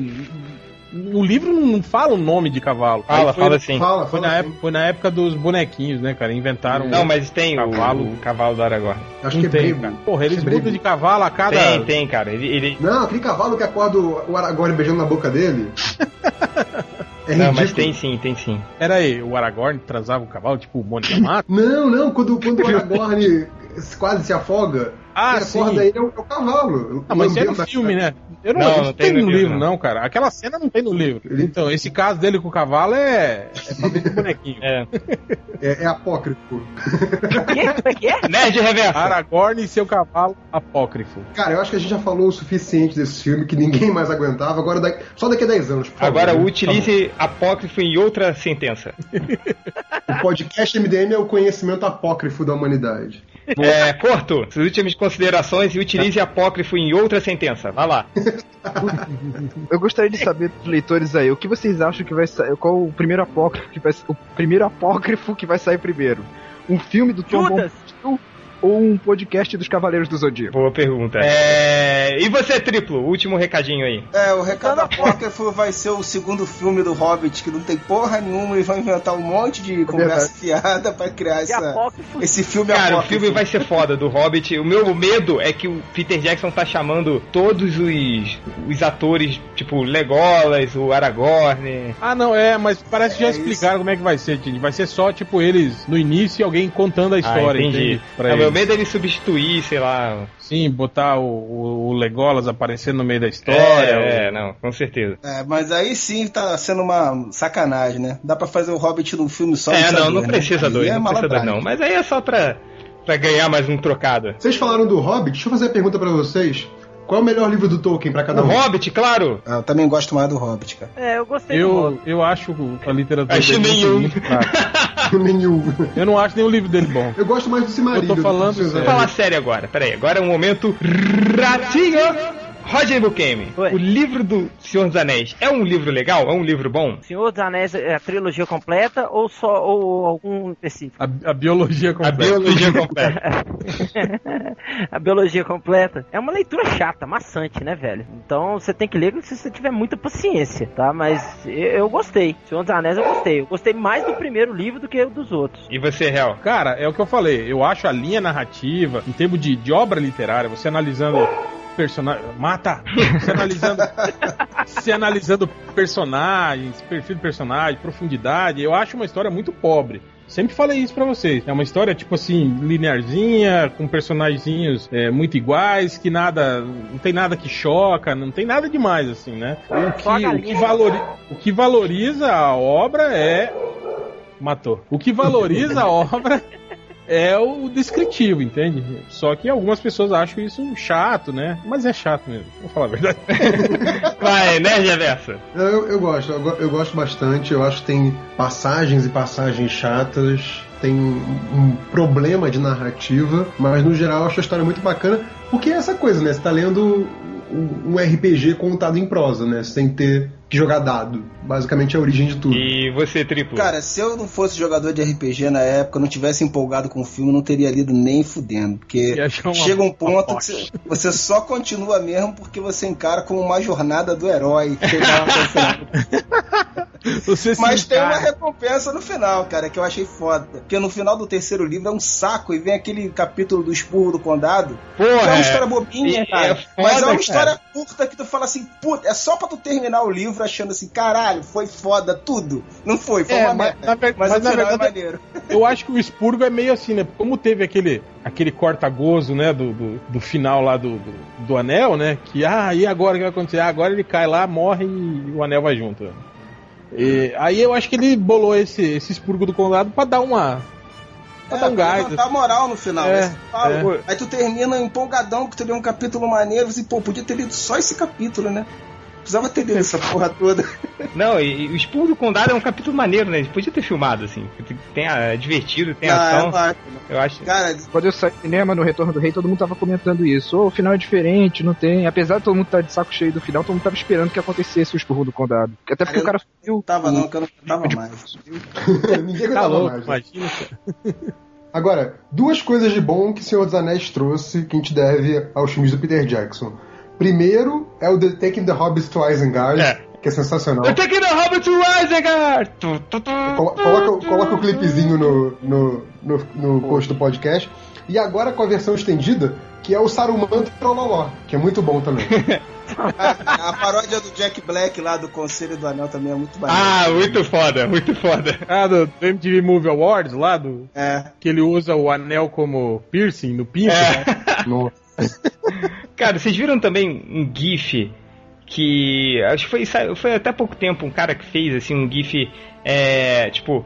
no livro não fala o nome de cavalo. Fala, foi- fala assim. Fala, Foi fala na, assim. época, foi na época dos bonequinhos, né, cara? Inventaram. Não, mas tem o Cavalo. o cavalo do Aragorn. Acho não que é tem, brego. cara. Porra, eles é mudam de cavalo a cada. Tem, tem, cara. Ele, ele- Não, aquele cavalo que acorda o o Aragorn beijando na boca dele. É Não, mas tem sim, tem sim. Pera aí, o Aragorn transava o cavalo, tipo o Mônica Mato? Não, não, quando, quando o Aragorn quase se afoga, Ah, quem sim. acorda ele é o, é o cavalo. Ah, mas isso é no filme, né? Eu não, Não, não não tem tem no no livro, livro, não, cara. Aquela cena não tem no livro. Então, esse caso dele com o cavalo é. É do bonequinho. É. É, é apócrifo. É que é? Nerd Reverso. Aragorn e seu cavalo apócrifo. Cara, eu acho que a gente já falou o suficiente desse filme que ninguém mais aguentava. Agora, daqui- só daqui a 10 anos, por favor. Agora Tá utilize apócrifo em outra sentença. O podcast MDM é o conhecimento apócrifo da humanidade. É, Corto, suas últimas considerações e utilize apócrifo em outra sentença. Vai lá. Eu gostaria de saber dos leitores aí, o que vocês acham que vai sair? Qual o primeiro apócrifo que vai o primeiro apócrifo que vai sair primeiro? Um filme do Tom Judas. Bombadil ou um podcast dos Cavaleiros do Zodíaco? Boa pergunta. É... E você, Triplo? Último recadinho aí. É, o recado apócrifo vai ser o segundo filme do Hobbit, que não tem porra nenhuma e vai inventar um monte de conversa fiada pra criar essa, apócrifo. esse filme Cara, o apócrifo. filme vai ser foda do Hobbit. O meu medo é que o Peter Jackson tá chamando todos os, os atores, tipo Legolas, o Aragorn. Ah, não, é, mas parece que já É explicaram como é que vai ser, Tini. Vai ser só, tipo, eles no início e alguém contando a história, ah, entendi. entende? Pra meu eles. Medo é ele substituir, sei lá. Sim, botar o, o, o Legolas aparecendo no meio da história. é, é, não, com certeza. É, mas aí sim tá sendo uma sacanagem, né? Dá pra fazer o Hobbit num filme só. é, não, saber, não né? precisa Aí dois, é não precisa dois não. Mas aí é só pra, pra ganhar mais um trocado. Vocês falaram do Hobbit? Deixa eu fazer a pergunta pra vocês. Qual é o melhor livro do Tolkien pra cada O um? Hobbit, claro. Ah, Eu também gosto mais do Hobbit, cara. É, eu gostei do Eu, Hobbit. eu acho a literatura Acho dele nenhum. muito. Nenhum. Eu não acho nenhum livro dele bom. Eu gosto mais do Cimarillion. Eu tô falando do sério. Vou falar sério agora. Pera aí, agora é um momento ratinho. Roger Bukemi, o livro do Senhor dos Anéis é um livro legal? É um livro bom? Senhor dos Anéis é a trilogia completa ou só ou algum específico? A, a biologia A completa. biologia completa. a biologia completa é uma leitura chata, maçante, né, velho? Então você tem que ler se você tiver muita paciência, tá? Mas eu, eu gostei. Senhor dos Anéis eu gostei. Eu gostei mais do primeiro livro do que dos outros. E você, Real? Cara, é o que eu falei. Eu acho a linha narrativa, em termos de, de obra literária, você analisando personagem. Mata! Você analisando. se analisando personagens, perfil de personagem, profundidade, eu acho uma história muito pobre. Sempre falei isso pra vocês. É uma história, tipo assim, linearzinha, com personagens é, muito iguais, que nada. Não tem nada que choca, não tem nada demais, assim, né? O que, o que, valori- o que valoriza a obra é. Matou. O que valoriza a obra é o descritivo, entende? Só que algumas pessoas acham isso chato, né? Mas é chato mesmo, vou falar a verdade. Vai, Nerd Reversa. Eu, eu gosto, eu, eu gosto bastante. Eu acho que tem passagens e passagens chatas. Tem um problema de narrativa, mas no geral eu acho a história muito bacana. Porque é essa coisa, né? Você tá lendo um um RPG contado em prosa, né? Sem ter que jogar dado. Basicamente é a origem de tudo. E você, Triplo? Cara, se eu não fosse jogador de RPG na época, não tivesse empolgado com o filme, não teria lido nem fudendo. Porque chega um ponto uma que você, você só continua mesmo porque você encara como uma jornada do herói. Mas tem uma recompensa no final, cara, que eu achei foda. Porque no final do terceiro livro é um saco e vem aquele capítulo do expurro do condado. Porra, é uma é. história bobinha, É cara. foda, mas é uma cara. história curta que tu fala assim, puta, é só pra tu terminar o livro achando assim, caralho, foi foda tudo. Não foi, foi É, uma mas, merda. Mas, mas o na é verdade, maneiro. eu acho que o expurgo é meio assim, né? Como teve aquele, aquele corta-gozo, né? Do, do, do final lá do, do, do anel, né? Que, ah, e agora o que vai acontecer? Ah, agora ele cai lá, morre e o anel vai junto. E, aí eu acho que ele bolou esse, esse expurgo do condado pra dar uma. pra dar um pra gás. levantar a moral no final. É, né? Fala, é. Aí tu termina empolgadão tu lê um capítulo maneiro, assim, pô, podia ter lido só esse capítulo, né? Precisava ter lido essa porra toda. Não, e, e o Expurgo do Condado é um capítulo maneiro, né? Podia ter filmado, assim. Tem a, é divertido, tem Ah, ação. eu acho. Eu acho. Cara, Quando eu saí do cinema no Retorno do Rei, todo mundo tava comentando isso. Ô, o final é diferente, não tem. Apesar de todo mundo estar de saco cheio do final, todo mundo tava esperando que acontecesse o expurro do condado. Até porque Cara, o cara não tava não, que eu não tava mais. Ninguém Tá louco, mais. né? imagina. cara. Agora, duas coisas de bom que o Senhor dos Anéis trouxe que a gente deve aos filmes do Peter Jackson. Primeiro é o The Taking the Hobbits to Isengard, É. que é sensacional. Eu tenho que ir no Hobbit to Isengard! Tu, tu, tu. Colo- Coloca, coloca o clipezinho no, no, no, no post do podcast. E agora com a versão estendida, que é o Saruman Trololó, que é muito bom também. A, a paródia do Jack Black lá do Conselho do Anel também é muito maneiro. Ah, muito foda, muito foda. Ah, do, do MTV Movie Awards lá, do, É. que ele usa o anel como piercing no pinto. É. né? Nossa. Cara, vocês viram também um GIF que. Acho que foi, foi até pouco tempo um cara que fez assim um GIF. É, tipo.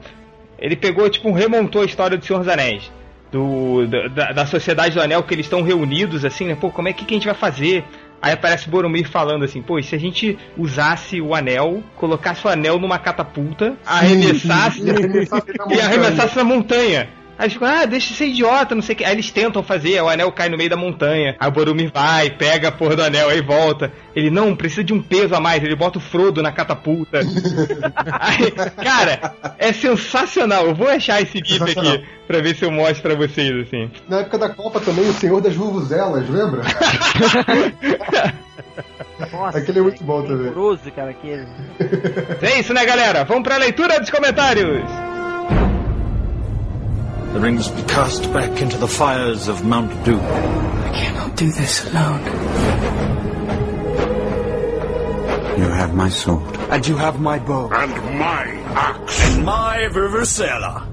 Ele pegou, tipo, remontou a história do Senhor dos Anéis. Do, da, da Sociedade do Anel, que eles estão reunidos, assim, né? Pô, como é que, que a gente vai fazer? Aí aparece Boromir falando assim, pô, e se a gente usasse o anel, colocasse o anel numa catapulta, arremessasse E arremessasse na e arremessasse na montanha. Aí ficam, ah, deixa de ser idiota, não sei o que. Aí eles tentam fazer, o anel cai no meio da montanha. Aí o Boromir vai, pega a porra do anel, aí volta. Ele, não, precisa de um peso a mais. Ele bota o Frodo na catapulta. Aí, cara, é sensacional. Eu vou achar esse GIF aqui pra ver se eu mostro pra vocês, assim. Na época da Copa também, o Senhor das Vuvuzelas, lembra? Nossa, Aquele é muito bom também. horroroso, cara, aquele. É isso, né, galera? Vamos pra leitura dos comentários. The rings be cast back into the fires of Mount Doom. I cannot do this alone. You have my sword. And you have my bow. And my axe. And my Vuvuzela.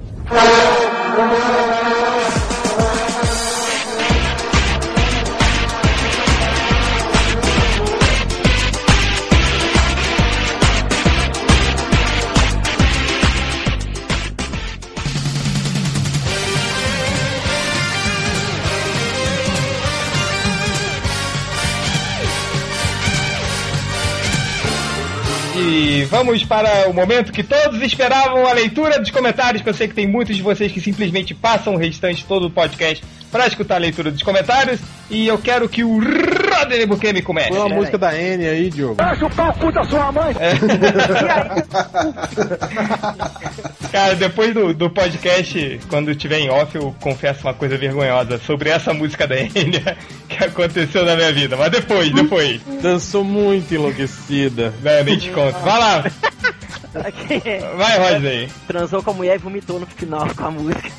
E vamos para o momento que todos esperavam, a leitura dos comentários, eu sei que tem muitos de vocês que simplesmente passam o restante todo o podcast para escutar a leitura dos comentários. E eu quero que o Rodney Bukemi comece. Põe uma música da N aí, Diogo. Cara, depois do, do podcast, quando tiver em off, eu confesso uma coisa vergonhosa sobre essa música da Enya que aconteceu na minha vida. Mas depois, depois. Dançou muito enlouquecida. Não, nem te conto. Vai lá, vai, Rodney. Transou com a mulher e vomitou no final com a música.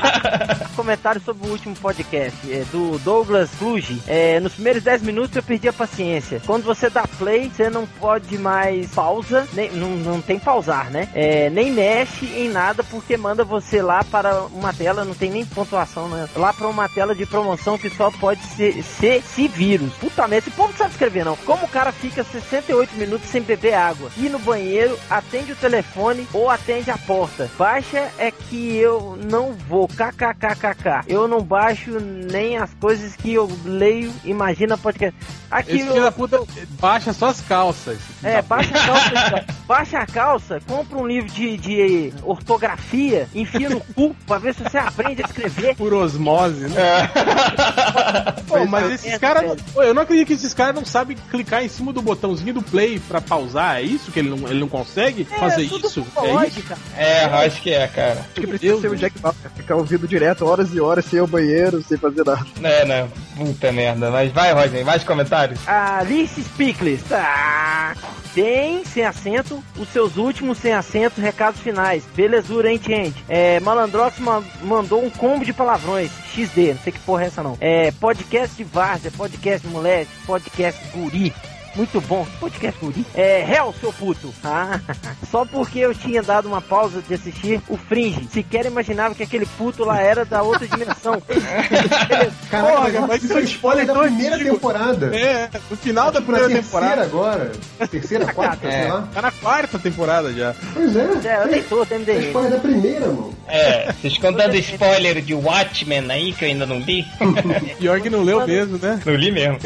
Comentário sobre o último podcast é, do Douglas Kluge. É, nos primeiros 10 minutos eu perdi a paciência. Quando você dá play, você não pode mais pausa, nem, não, não tem pausar, né? É, nem mexe em nada porque manda você lá para uma tela, não tem nem pontuação, né? Lá para uma tela de promoção que só pode ser, ser se vírus. Puta merda, esse povo não sabe escrever não. Como o cara fica 68 minutos sem beber água, ir no banheiro, atende o telefone ou atende a porta. Baixa é que eu não vou. KKKKK. Eu não baixo nem as coisas que eu leio. Imagina podcast. Aqui Esse filho da puta baixa só as calças. é, baixa a calça, baixa a calça, compra um livro de, de ortografia, enfia no cu pra ver se você aprende a escrever. Por osmose, né? Pô, mas esses caras. Eu não acredito que esses caras não sabem clicar em cima do botãozinho do play pra pausar. É isso que ele não, ele não consegue fazer tudo isso? É isso? É, acho que é, cara. Acho que precisa ser o Jack Bauer, ficar ouvindo direto horas e horas sem ir ao banheiro, sem fazer nada. É, né? Puta merda. Mas vai, Rodney, mais comentários. Comentários. Alice Spickles. Tá. Tem, sem acento, os seus últimos sem acento, recados finais. Belezura, hein, gente? É, Malandrox ma- mandou um combo de palavrões. XD, não sei que porra é essa não. É, podcast de várzea, podcast moleque, podcast guri. Muito bom, podcast guri. É, réu, seu puto. Ah, só porque eu tinha dado uma pausa de assistir o Fringe. Sequer imaginava que aquele puto lá era da outra dimensão. Caraca, Porra, mas isso é spoiler da primeira antigo. temporada. É, no final da Tipo, na primeira terceira temporada. agora. Terceira, quarta, É. sei lá. Tá na quarta temporada já. Pois é. É, eu nem tô, tem É spoiler da primeira, mano. É, vocês estão dando spoiler de Watchmen aí que eu ainda não li? Pior que não leu mesmo, né? Não li mesmo.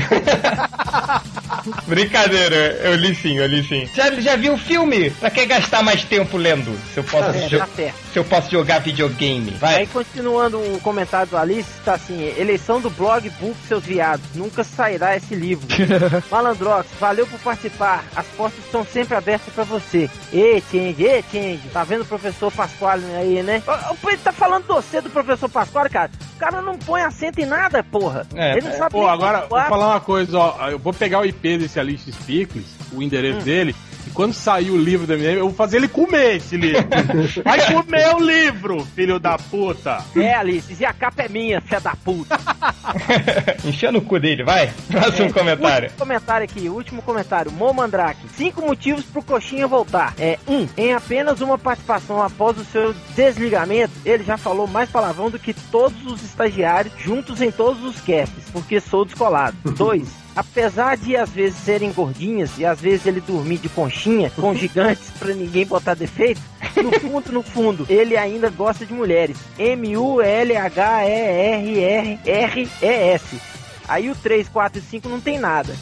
Brincadeira, eu li sim, eu li sim. Já, já viu o filme? Pra que gastar mais tempo lendo? Se eu posso, É, tá se eu posso jogar videogame. Vai. Aí continuando o comentário do Alice, tá assim, eleição do blog Book Seus Viados, nunca sairá esse livro. Malandrox, valeu por participar, as portas estão sempre abertas pra você. Ê, Change, ê, Change, tá vendo o professor Pasquale aí, né? Ô, Ele tá falando você do professor Pasquale, cara. O cara não põe acento em nada, porra. É, Ele não sabe Pô, agora, vou falar uma coisa, ó. Eu vou pegar o IP desse Alice Spickles, o endereço dele, e quando sair o livro da minha, eu vou fazer ele comer esse livro. Vai comer o livro, filho da puta. É, Alice, e a capa é minha, fé da puta. Enfia no cu dele, vai. Próximo É, comentário. Último comentário aqui, último comentário. Mo Mandrake. Cinco motivos pro Coxinha voltar. É, um, em apenas uma participação após o seu desligamento, ele já falou mais palavrão do que todos os estagiários juntos em todos os casts, porque sou descolado. Dois, Apesar de às vezes serem gordinhas e às vezes ele dormir de conchinha com gigantes pra ninguém botar defeito, no fundo, no fundo, ele ainda gosta de mulheres. M-U-L-H-E-R-R-R-E-S. Aí o 3, 4 e 5 não tem nada.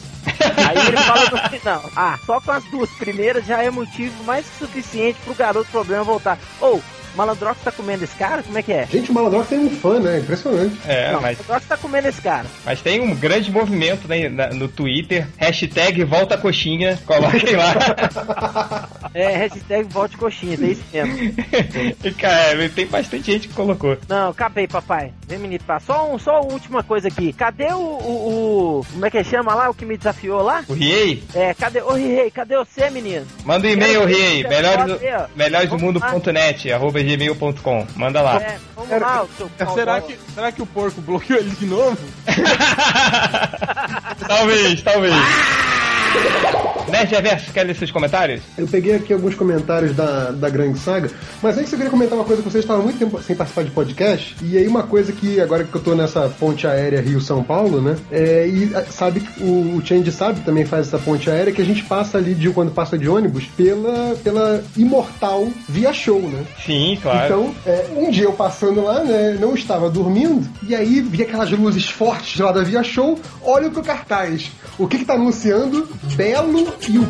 Aí ele fala no final: Ah, só com as duas primeiras já é motivo mais que suficiente pro garoto problema voltar. Ou, Malandrox tá comendo esse cara? Como é que é? Gente, o Malandrox tem um fã, né? Impressionante. É, não, mas, o Malandrox tá comendo esse cara. mas tem um grande movimento né, na- no Twitter. Hashtag volta coxinha. Coloquem lá. É, hashtag volte coxinha, tem isso mesmo. E, cara, tem bastante gente que colocou. Não, acabei, papai. Vem, menino, pá. Só, um, só uma última coisa aqui. Cadê o, o, o- Como é que chama lá? O que me desafiou lá? O Riei? É, cadê. Ô, Rei, cadê você, menino? Manda um e-mail, Riei. Melhores, melhores do mundo.net, arroba gmail.com. Manda lá. É, vamos lá, seu Será pau- que, será que o porco bloqueou ele de novo? talvez, talvez. Nerd Reverso, quer ler seus comentários? Eu peguei aqui alguns comentários da, da grande saga, mas antes eu queria comentar uma coisa que vocês estavam muito tempo sem participar de podcast, e aí uma coisa que agora que eu tô nessa ponte aérea Rio-São Paulo, né, é, e sabe, o, o Change sabe, também faz essa ponte aérea, que a gente passa ali, de quando passa de ônibus, pela, pela imortal Via Show, né? Sim, claro. Então, é, um dia eu passando lá, né, não estava dormindo, e aí vi aquelas luzes fortes lá da Via Show, olha pro cartaz. O que que tá anunciando? Belo e o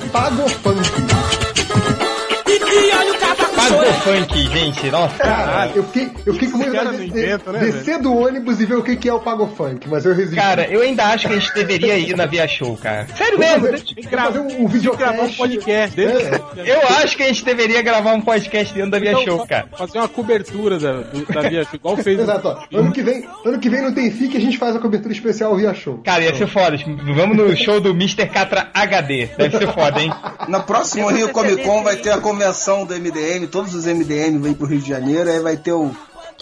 Pagofunk. Pago funk, gente. Nossa. Cara, eu fiquei, eu fiquei com vontade de, de- inventa, né, descer do ônibus e ver o que que é o Pagofunk, mas eu resisti. Cara, eu ainda acho que a gente deveria ir na Via Show, cara. Sério mesmo. fazer, vamos fazer um, um videocast. Gravar um podcast. É. Eu acho que a gente deveria gravar um podcast dentro da Via Então, Show, cara. Fazer uma cobertura da, do- da Via Show, igual fez. Exato, ó. Ano que, vem, ano que vem não tem FIC, a gente faz a cobertura especial via show. Cara, ia ser foda. Vamos no show do Mr. Catra HD. Deve ser foda, hein? Na próxima Rio Comic Con vai ter a convenção do MDM, todos os MDM vêm pro Rio de Janeiro, aí vai ter o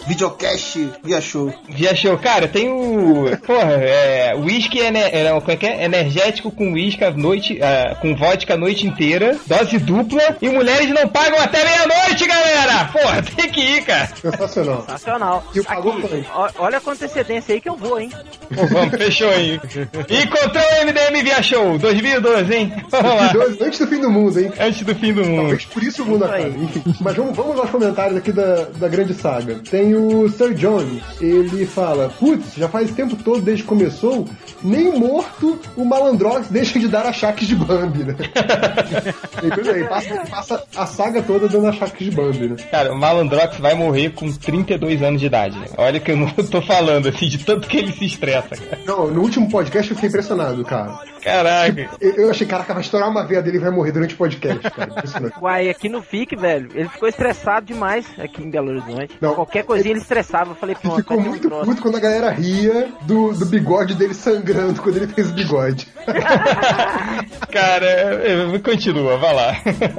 videocast via show. Via Show. Cara, tem o. Porra, é. Whisky ener... é, não, como é que é? energético com whisky a noite. ah, com vodka a noite inteira. Dose dupla. E mulheres não pagam até meia-noite, galera! Porra, tem que ir, cara. Sensacional. Sensacional. E o Pagofunk. Ó, Olha com antecedência aí que eu vou, hein? Pô, vamos, fechou aí. Encontrou o MDM Via Show 2012, hein? Vamos lá. 2012, Antes do fim do mundo, hein? Antes do fim do mundo. Talvez por isso o mundo. Enfim. Mas vamos, vamos aos comentários aqui da, da grande saga. Tem o Sir Jones. Ele fala: Putz, já faz tempo todo desde que começou, nem morto o Malandrox deixa de dar achaques de Bambi, né? e passa, passa a saga toda dando achaques de Bambi, né? Cara, o Malandrox vai morrer com 32 anos de idade. né? Olha que eu não tô falando, assim, de tanto que ele se estressa, cara. Não, no último podcast eu fiquei impressionado, cara. Caraca. Eu, eu achei, caraca, vai estourar uma veia dele e vai morrer durante o podcast, cara. Uai, aqui no FIC, velho, ele ficou estressado demais aqui em Belo Horizonte. Não. Qualquer coisinha ele estressava. Eu falei, pronto, Ficou um muito troço. puto quando a galera ria do, do bigode dele sangrando quando ele fez o bigode. Cara, é, é, continua, vai lá.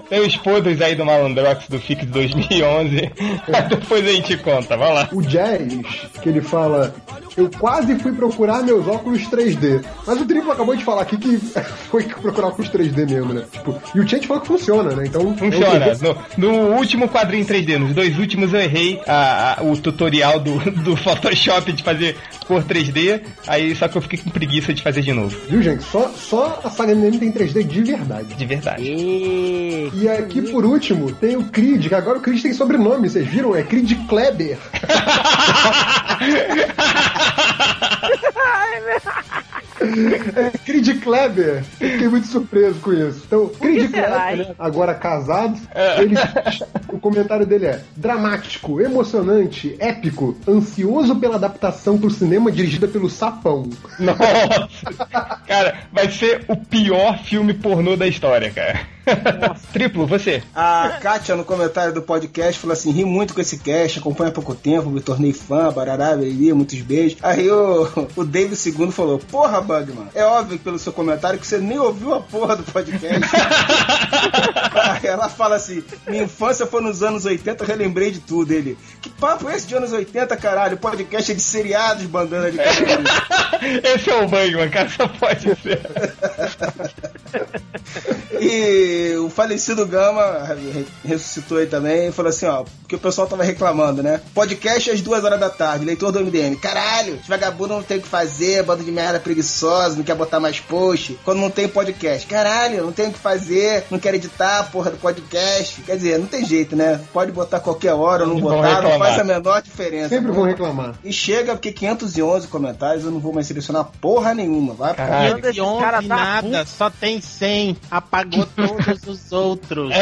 Tem os podres aí do Malandrox do FIC de 2011. Depois a gente conta, vai lá. O Jazz, que ele fala, eu quase fui procurar meus óculos 3D. Mas o Triplo acabou de falar aqui que foi procurar óculos 3D mesmo, né? Tipo, e o Chant falou que funciona, né? Então. Funciona. é No, no último quadrinho em 3D, nos dois últimos eu errei a- a- o tutorial do, do Photoshop de fazer cor 3D, aí só que eu fiquei com preguiça de fazer de novo. Viu, gente? Só, só a saga MM tem 3D de verdade. De verdade. E... E aqui, por último, tem o Creed, que agora o Creed tem sobrenome, vocês viram? É Creed Kleber. É Creed Kleber. Eu fiquei muito surpreso com isso. Então, Creed Kleber, né, agora casado, ele o comentário dele é dramático, emocionante, épico, ansioso pela adaptação pro cinema dirigida pelo Sapão. Nossa! Cara, vai ser o pior filme pornô da história, cara. Triplo, você. A Kátia, no comentário do podcast, falou assim: ri muito com esse cast, acompanha há pouco tempo, me tornei fã, barará, beriri, muitos beijos. Aí o, o David II falou: Porra, Bugman, é óbvio pelo seu comentário que você nem ouviu a porra do podcast. Ela fala assim: Minha infância foi nos anos 80, eu relembrei de tudo. Ele: Que papo é esse de anos 80, caralho? O podcast é de seriados, bandana de cabelo. Esse é o Bugman, cara, só pode ser. E o falecido Gama re- ressuscitou aí também e falou assim, ó, porque o pessoal tava reclamando, né? Podcast às duas horas da tarde, leitor do MDM. Caralho, os vagabundos não tem o que fazer, bando de merda preguiçosa, não quer botar mais post, quando não tem podcast. Caralho, não tem o que fazer, não quer editar a porra do podcast. Quer dizer, não tem jeito, né? Pode botar qualquer hora ou não botar, não faz a menor diferença. Sempre vão reclamar. E chega porque 511 comentários, eu não vou mais selecionar porra nenhuma, vai pra Caralho. Esse E 11 cara tá nada, só tem 100. Apagou todos os outros.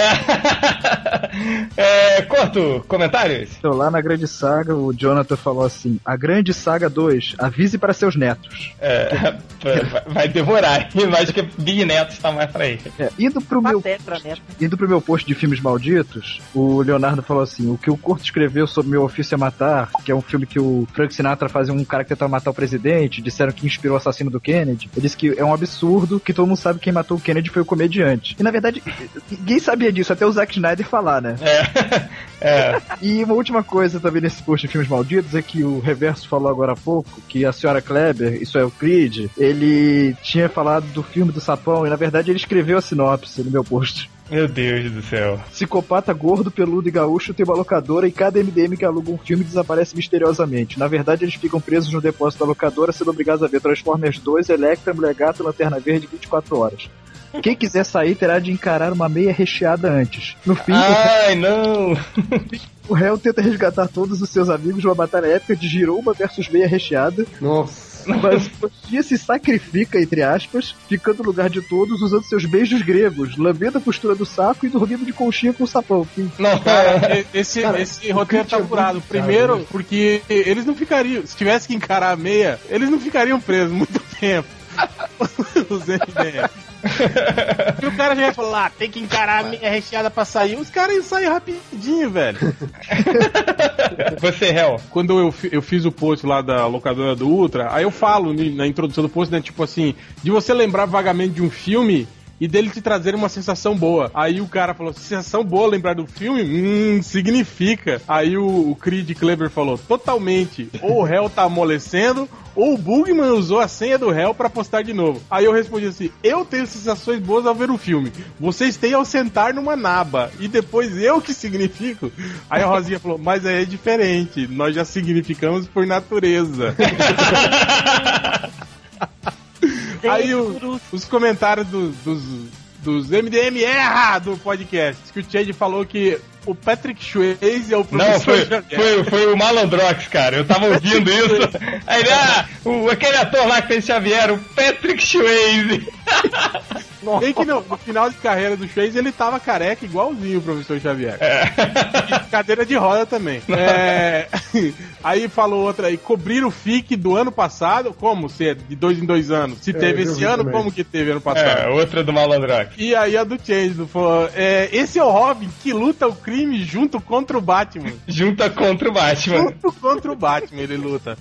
É, Corto, comentários? Então, lá na Grande Saga, o Jonathan falou assim: A Grande Saga 2, avise para seus netos. É, vai- vai demorar, eu acho que Bisneto está mais pra ele. É, indo pro meu Patetra, né? Indo pro meu post de filmes malditos, o Leonardo falou assim: o que o Curto escreveu sobre Meu Ofício é Matar, que é um filme que o Frank Sinatra fazia um cara que tentava matar o presidente, disseram que inspirou o assassino do Kennedy. Ele disse que é um absurdo, que todo mundo sabe que quem matou o Kennedy foi o comediante. E na verdade, ninguém sabia disso, até o Zack Snyder falar, né? É. E uma última coisa também nesse post de filmes malditos é que o Reverso falou agora há pouco que a senhora Kleber, isso é o Creed, ele tinha falado do filme do Sapão e na verdade ele escreveu a sinopse no meu post. Meu Deus do céu. Psicopata gordo, peludo e gaúcho tem uma locadora e cada MDM que aluga um filme desaparece misteriosamente. Na verdade, eles ficam presos no depósito da locadora, sendo obrigados a ver Transformers 2, Electra, Mulher Gato e Lanterna Verde 24 horas. Quem quiser sair terá de encarar uma meia recheada antes. No fim, Ai, não! o réu tenta resgatar todos os seus amigos numa batalha épica de Giromba versus meia recheada. Nossa. Mas o dia se sacrifica, entre aspas, ficando no lugar de todos, usando seus beijos gregos, lambendo a postura do saco e dormindo de conchinha com o sapão. Não, Cara, esse, Cara, esse roteiro tá é furado. Primeiro, né? porque eles não ficariam. Se tivesse que encarar a meia, eles não ficariam presos muito tempo. Os MDM. E o cara já ia falar, ah, tem que encarar a recheada pra sair. Os caras iam sair rapidinho, velho. Você, réu. Quando eu, eu fiz o post lá da locadora do Ultra, aí eu falo na introdução do post, né? Tipo assim, de você lembrar vagamente de um filme e dele te trazer uma sensação boa. Aí o cara falou, sensação boa lembrar do filme? Hum, significa. Aí o, o Creed Kleber falou, totalmente. Ou o réu tá amolecendo, ou o Bugman usou a senha do réu pra postar de novo. Aí eu respondi assim, eu tenho sensações boas ao ver o filme. Vocês têm ao sentar numa naba. E depois eu que significo. Aí a Rosinha falou, mas aí é diferente. Nós já significamos por natureza. Aí o- os comentários do- dos, dos MDM erra do podcast. Que o Chad falou que o Patrick Swayze é o professor Não, foi, foi, foi o Malandrox, cara. Eu tava ouvindo isso. Aí ah, o, aquele ator lá que fez Xavier, o Patrick Swayze. Bem que no, no final de carreira do Swayze ele tava careca igualzinho o professor Xavier. E cadeira de roda também. É... Aí falou outra aí, cobrir o FIC do ano passado, como se é de dois em dois anos? Se É, teve eu esse ano, também. como que teve ano passado? É, outra do Malandrox. E aí a do Change falou: é, esse é o Robin que luta o crime junto contra o Batman. Junta contra o Batman. Junto contra o Batman ele luta.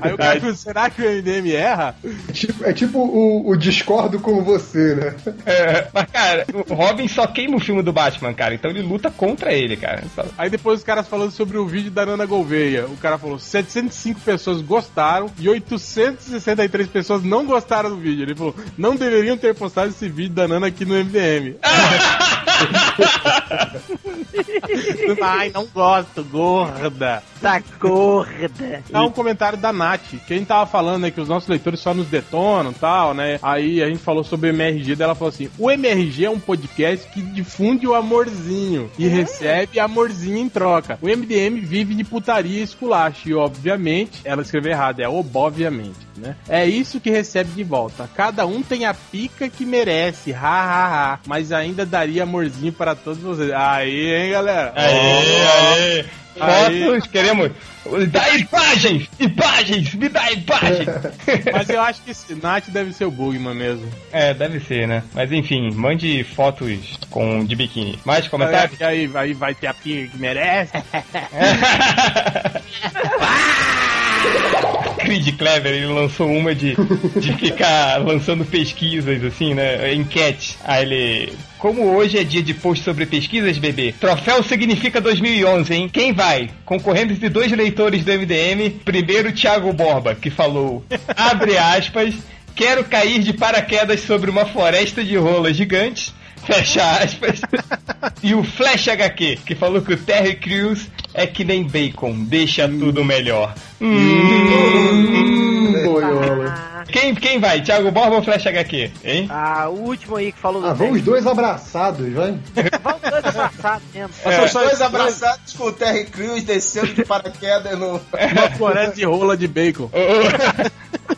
Aí o cara falou, será que o MDM erra? Tipo- é tipo o, o discordo com você, né? É, mas, cara, o Robin só queima o filme do Batman, cara. Então ele luta contra ele, cara. Só- Aí depois os caras falando sobre o vídeo da Nana Gouveia. O cara falou: 705 pessoas gostaram e 863 pessoas não gostaram do vídeo. Ele falou: não deveriam ter postado esse vídeo da Nana aqui no MDM. Ai, não gosto, gorda. Tá gorda. Há um comentário da Nath, que a gente tava falando, né, que os nossos leitores só nos detonam e tal, né? Aí a gente falou sobre o MRG, dela falou assim: o MRG é um podcast que difunde o amorzinho e recebe amorzinho em troca. O MDM vive de putaria e esculacho, e obviamente, ela escreveu errado, é obviamente, né? É isso que recebe de volta. Cada um tem a pica que merece, ha ha ha, mas ainda daria amorzinho para todos vocês. Aí, hein, galera? Aê, aê. Fotos, queremos. Dá imagens! Imagens! Me dá imagens! Mas eu acho que Nath deve ser o Bugman mesmo. É, deve ser, né? Mas enfim, mande fotos com de biquíni. Mais comentários? Aí, aí, aí vai ter a pica que merece. Creed Clever, ele lançou uma de, de ficar lançando pesquisas, assim, né? Enquete. Aí ele. Como hoje é dia de post sobre pesquisas, bebê, troféu significa 2011, hein? Quem vai? Concorrendo de dois leitores do MDM. Primeiro, Thiago Borba, que falou, abre aspas, quero cair de paraquedas sobre uma floresta de rolas gigantes. Fecha aspas. E o Flash HQ, que falou que o Terry Crews é que nem bacon, deixa tudo melhor. Hum. Boiola. Quem, quem vai? Thiago Borba ou Flash HQ? Hein? Ah, o último aí que falou do Ah, vamos os dois abraçados, vai. Vamos dois abraçados mesmo. É. Os dois abraçados com o Terry Crews descendo de paraquedas no. Uma floresta de rola de bacon.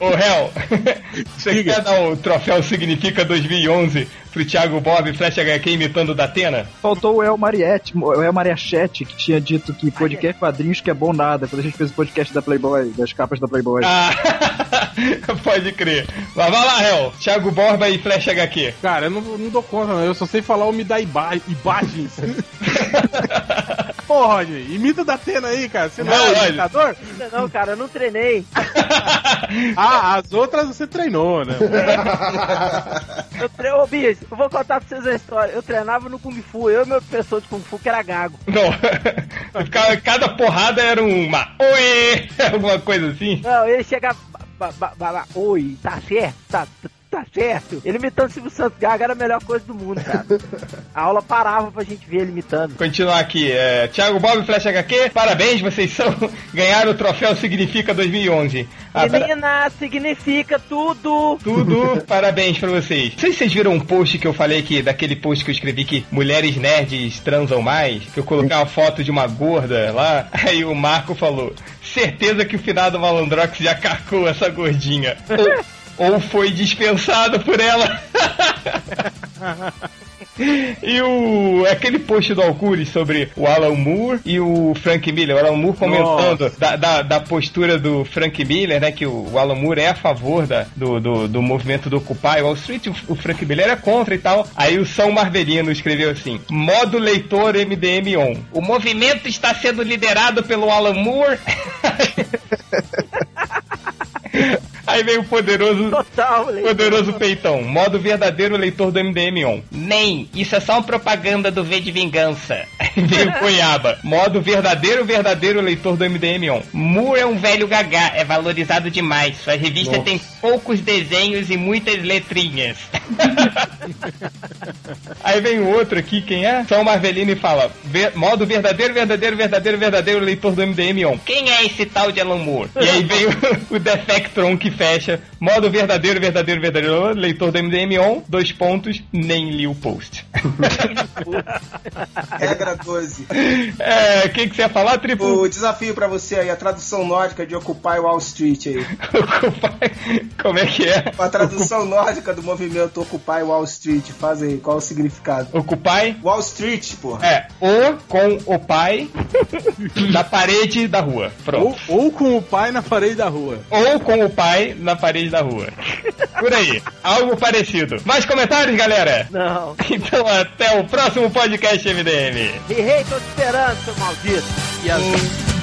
Ô, Hel, você quer dar o troféu Significa 2011 pro Thiago Bob e Flash HQ imitando o Datena? Faltou o El Mariette, o El Mariachete, que tinha dito que podcast quadrinhos que é bom nada, quando a gente fez o podcast da Playboy, das capas da Playboy. Ah, pode crer. Mas vai lá, Hel. Thiago Borba e Flash HQ. Cara, eu não, não dou conta, não. eu só sei falar o me dá imagens. Pô, Roger, imita o da Atena aí, cara. Você não é Vai, o Roger. imitador? Não, cara, eu não treinei. Ah, as outras você treinou, né? Eu tre... Ô, bicho, eu vou contar pra vocês a história. Eu treinava no Kung Fu, eu e meu professor de Kung Fu, que era gago. Não. Cada porrada era uma. Oi! Alguma coisa assim. Não, ele chegava. ba- ba- ba- ba- Oi, tá certo? Tá, tá certo? Ele imitando o Silvio Santos Gaga era a melhor coisa do mundo, cara. A aula parava pra gente ver ele imitando. Continuar aqui. É, Thiago Bob Flash HQ, parabéns, vocês são. Ganharam o troféu Significa 2011. Abra- Menina, significa tudo. Tudo, parabéns pra vocês. Não sei se vocês viram um post que eu falei aqui, daquele post que eu escrevi que mulheres nerds transam mais, que eu coloquei uma foto de uma gorda lá, aí o Marco falou, certeza que o finado Malandrox já carcou essa gordinha. Ou, ou foi dispensado por ela. E o aquele post do Alcures sobre o Alan Moore e o Frank Miller, o Alan Moore comentando da, da, da postura do Frank Miller, né? Que o, o Alan Moore é a favor da, do, do, do movimento do Occupy Wall Street, o, o Frank Miller é contra e tal. Aí o São Marvelino escreveu assim: modo leitor MDM on. O movimento está sendo liderado pelo Alan Moore. Aí veio o poderoso. Total, leitor. Poderoso peitão. Modo verdadeiro leitor do MDM on. Nem, isso é só uma propaganda do V de Vingança. Aí veio o Goiaba. Modo verdadeiro, verdadeiro leitor do MDM on. Moore é um velho gagá, é valorizado demais. Sua revista Nossa. tem poucos desenhos e muitas letrinhas. Aí vem o outro aqui, quem é? São Marvelino e fala: "Ver- modo verdadeiro, verdadeiro, verdadeiro, verdadeiro leitor do MDM on. Quem é esse tal de Alan Moore? E aí vem o, o Defectron que fecha, Modo verdadeiro, verdadeiro, verdadeiro. Leitor do MDM on, dois pontos, nem li o post. Regra 12. É, o que, você ia falar, Triplo? O desafio pra você aí, a tradução nórdica de Occupy Wall Street aí. Como é que é? A tradução nórdica do movimento Occupy Wall Street, faz aí, qual o significado? Occupy? Wall Street, porra. É, o com o pai na parede da rua. Pronto. Ou, ou com o pai na parede da rua. Ou com o pai na parede da rua. Por aí. Algo parecido. Mais comentários, galera? Não. Então até o próximo podcast MDM. Errei, tô te esperando, seu maldito. E assim.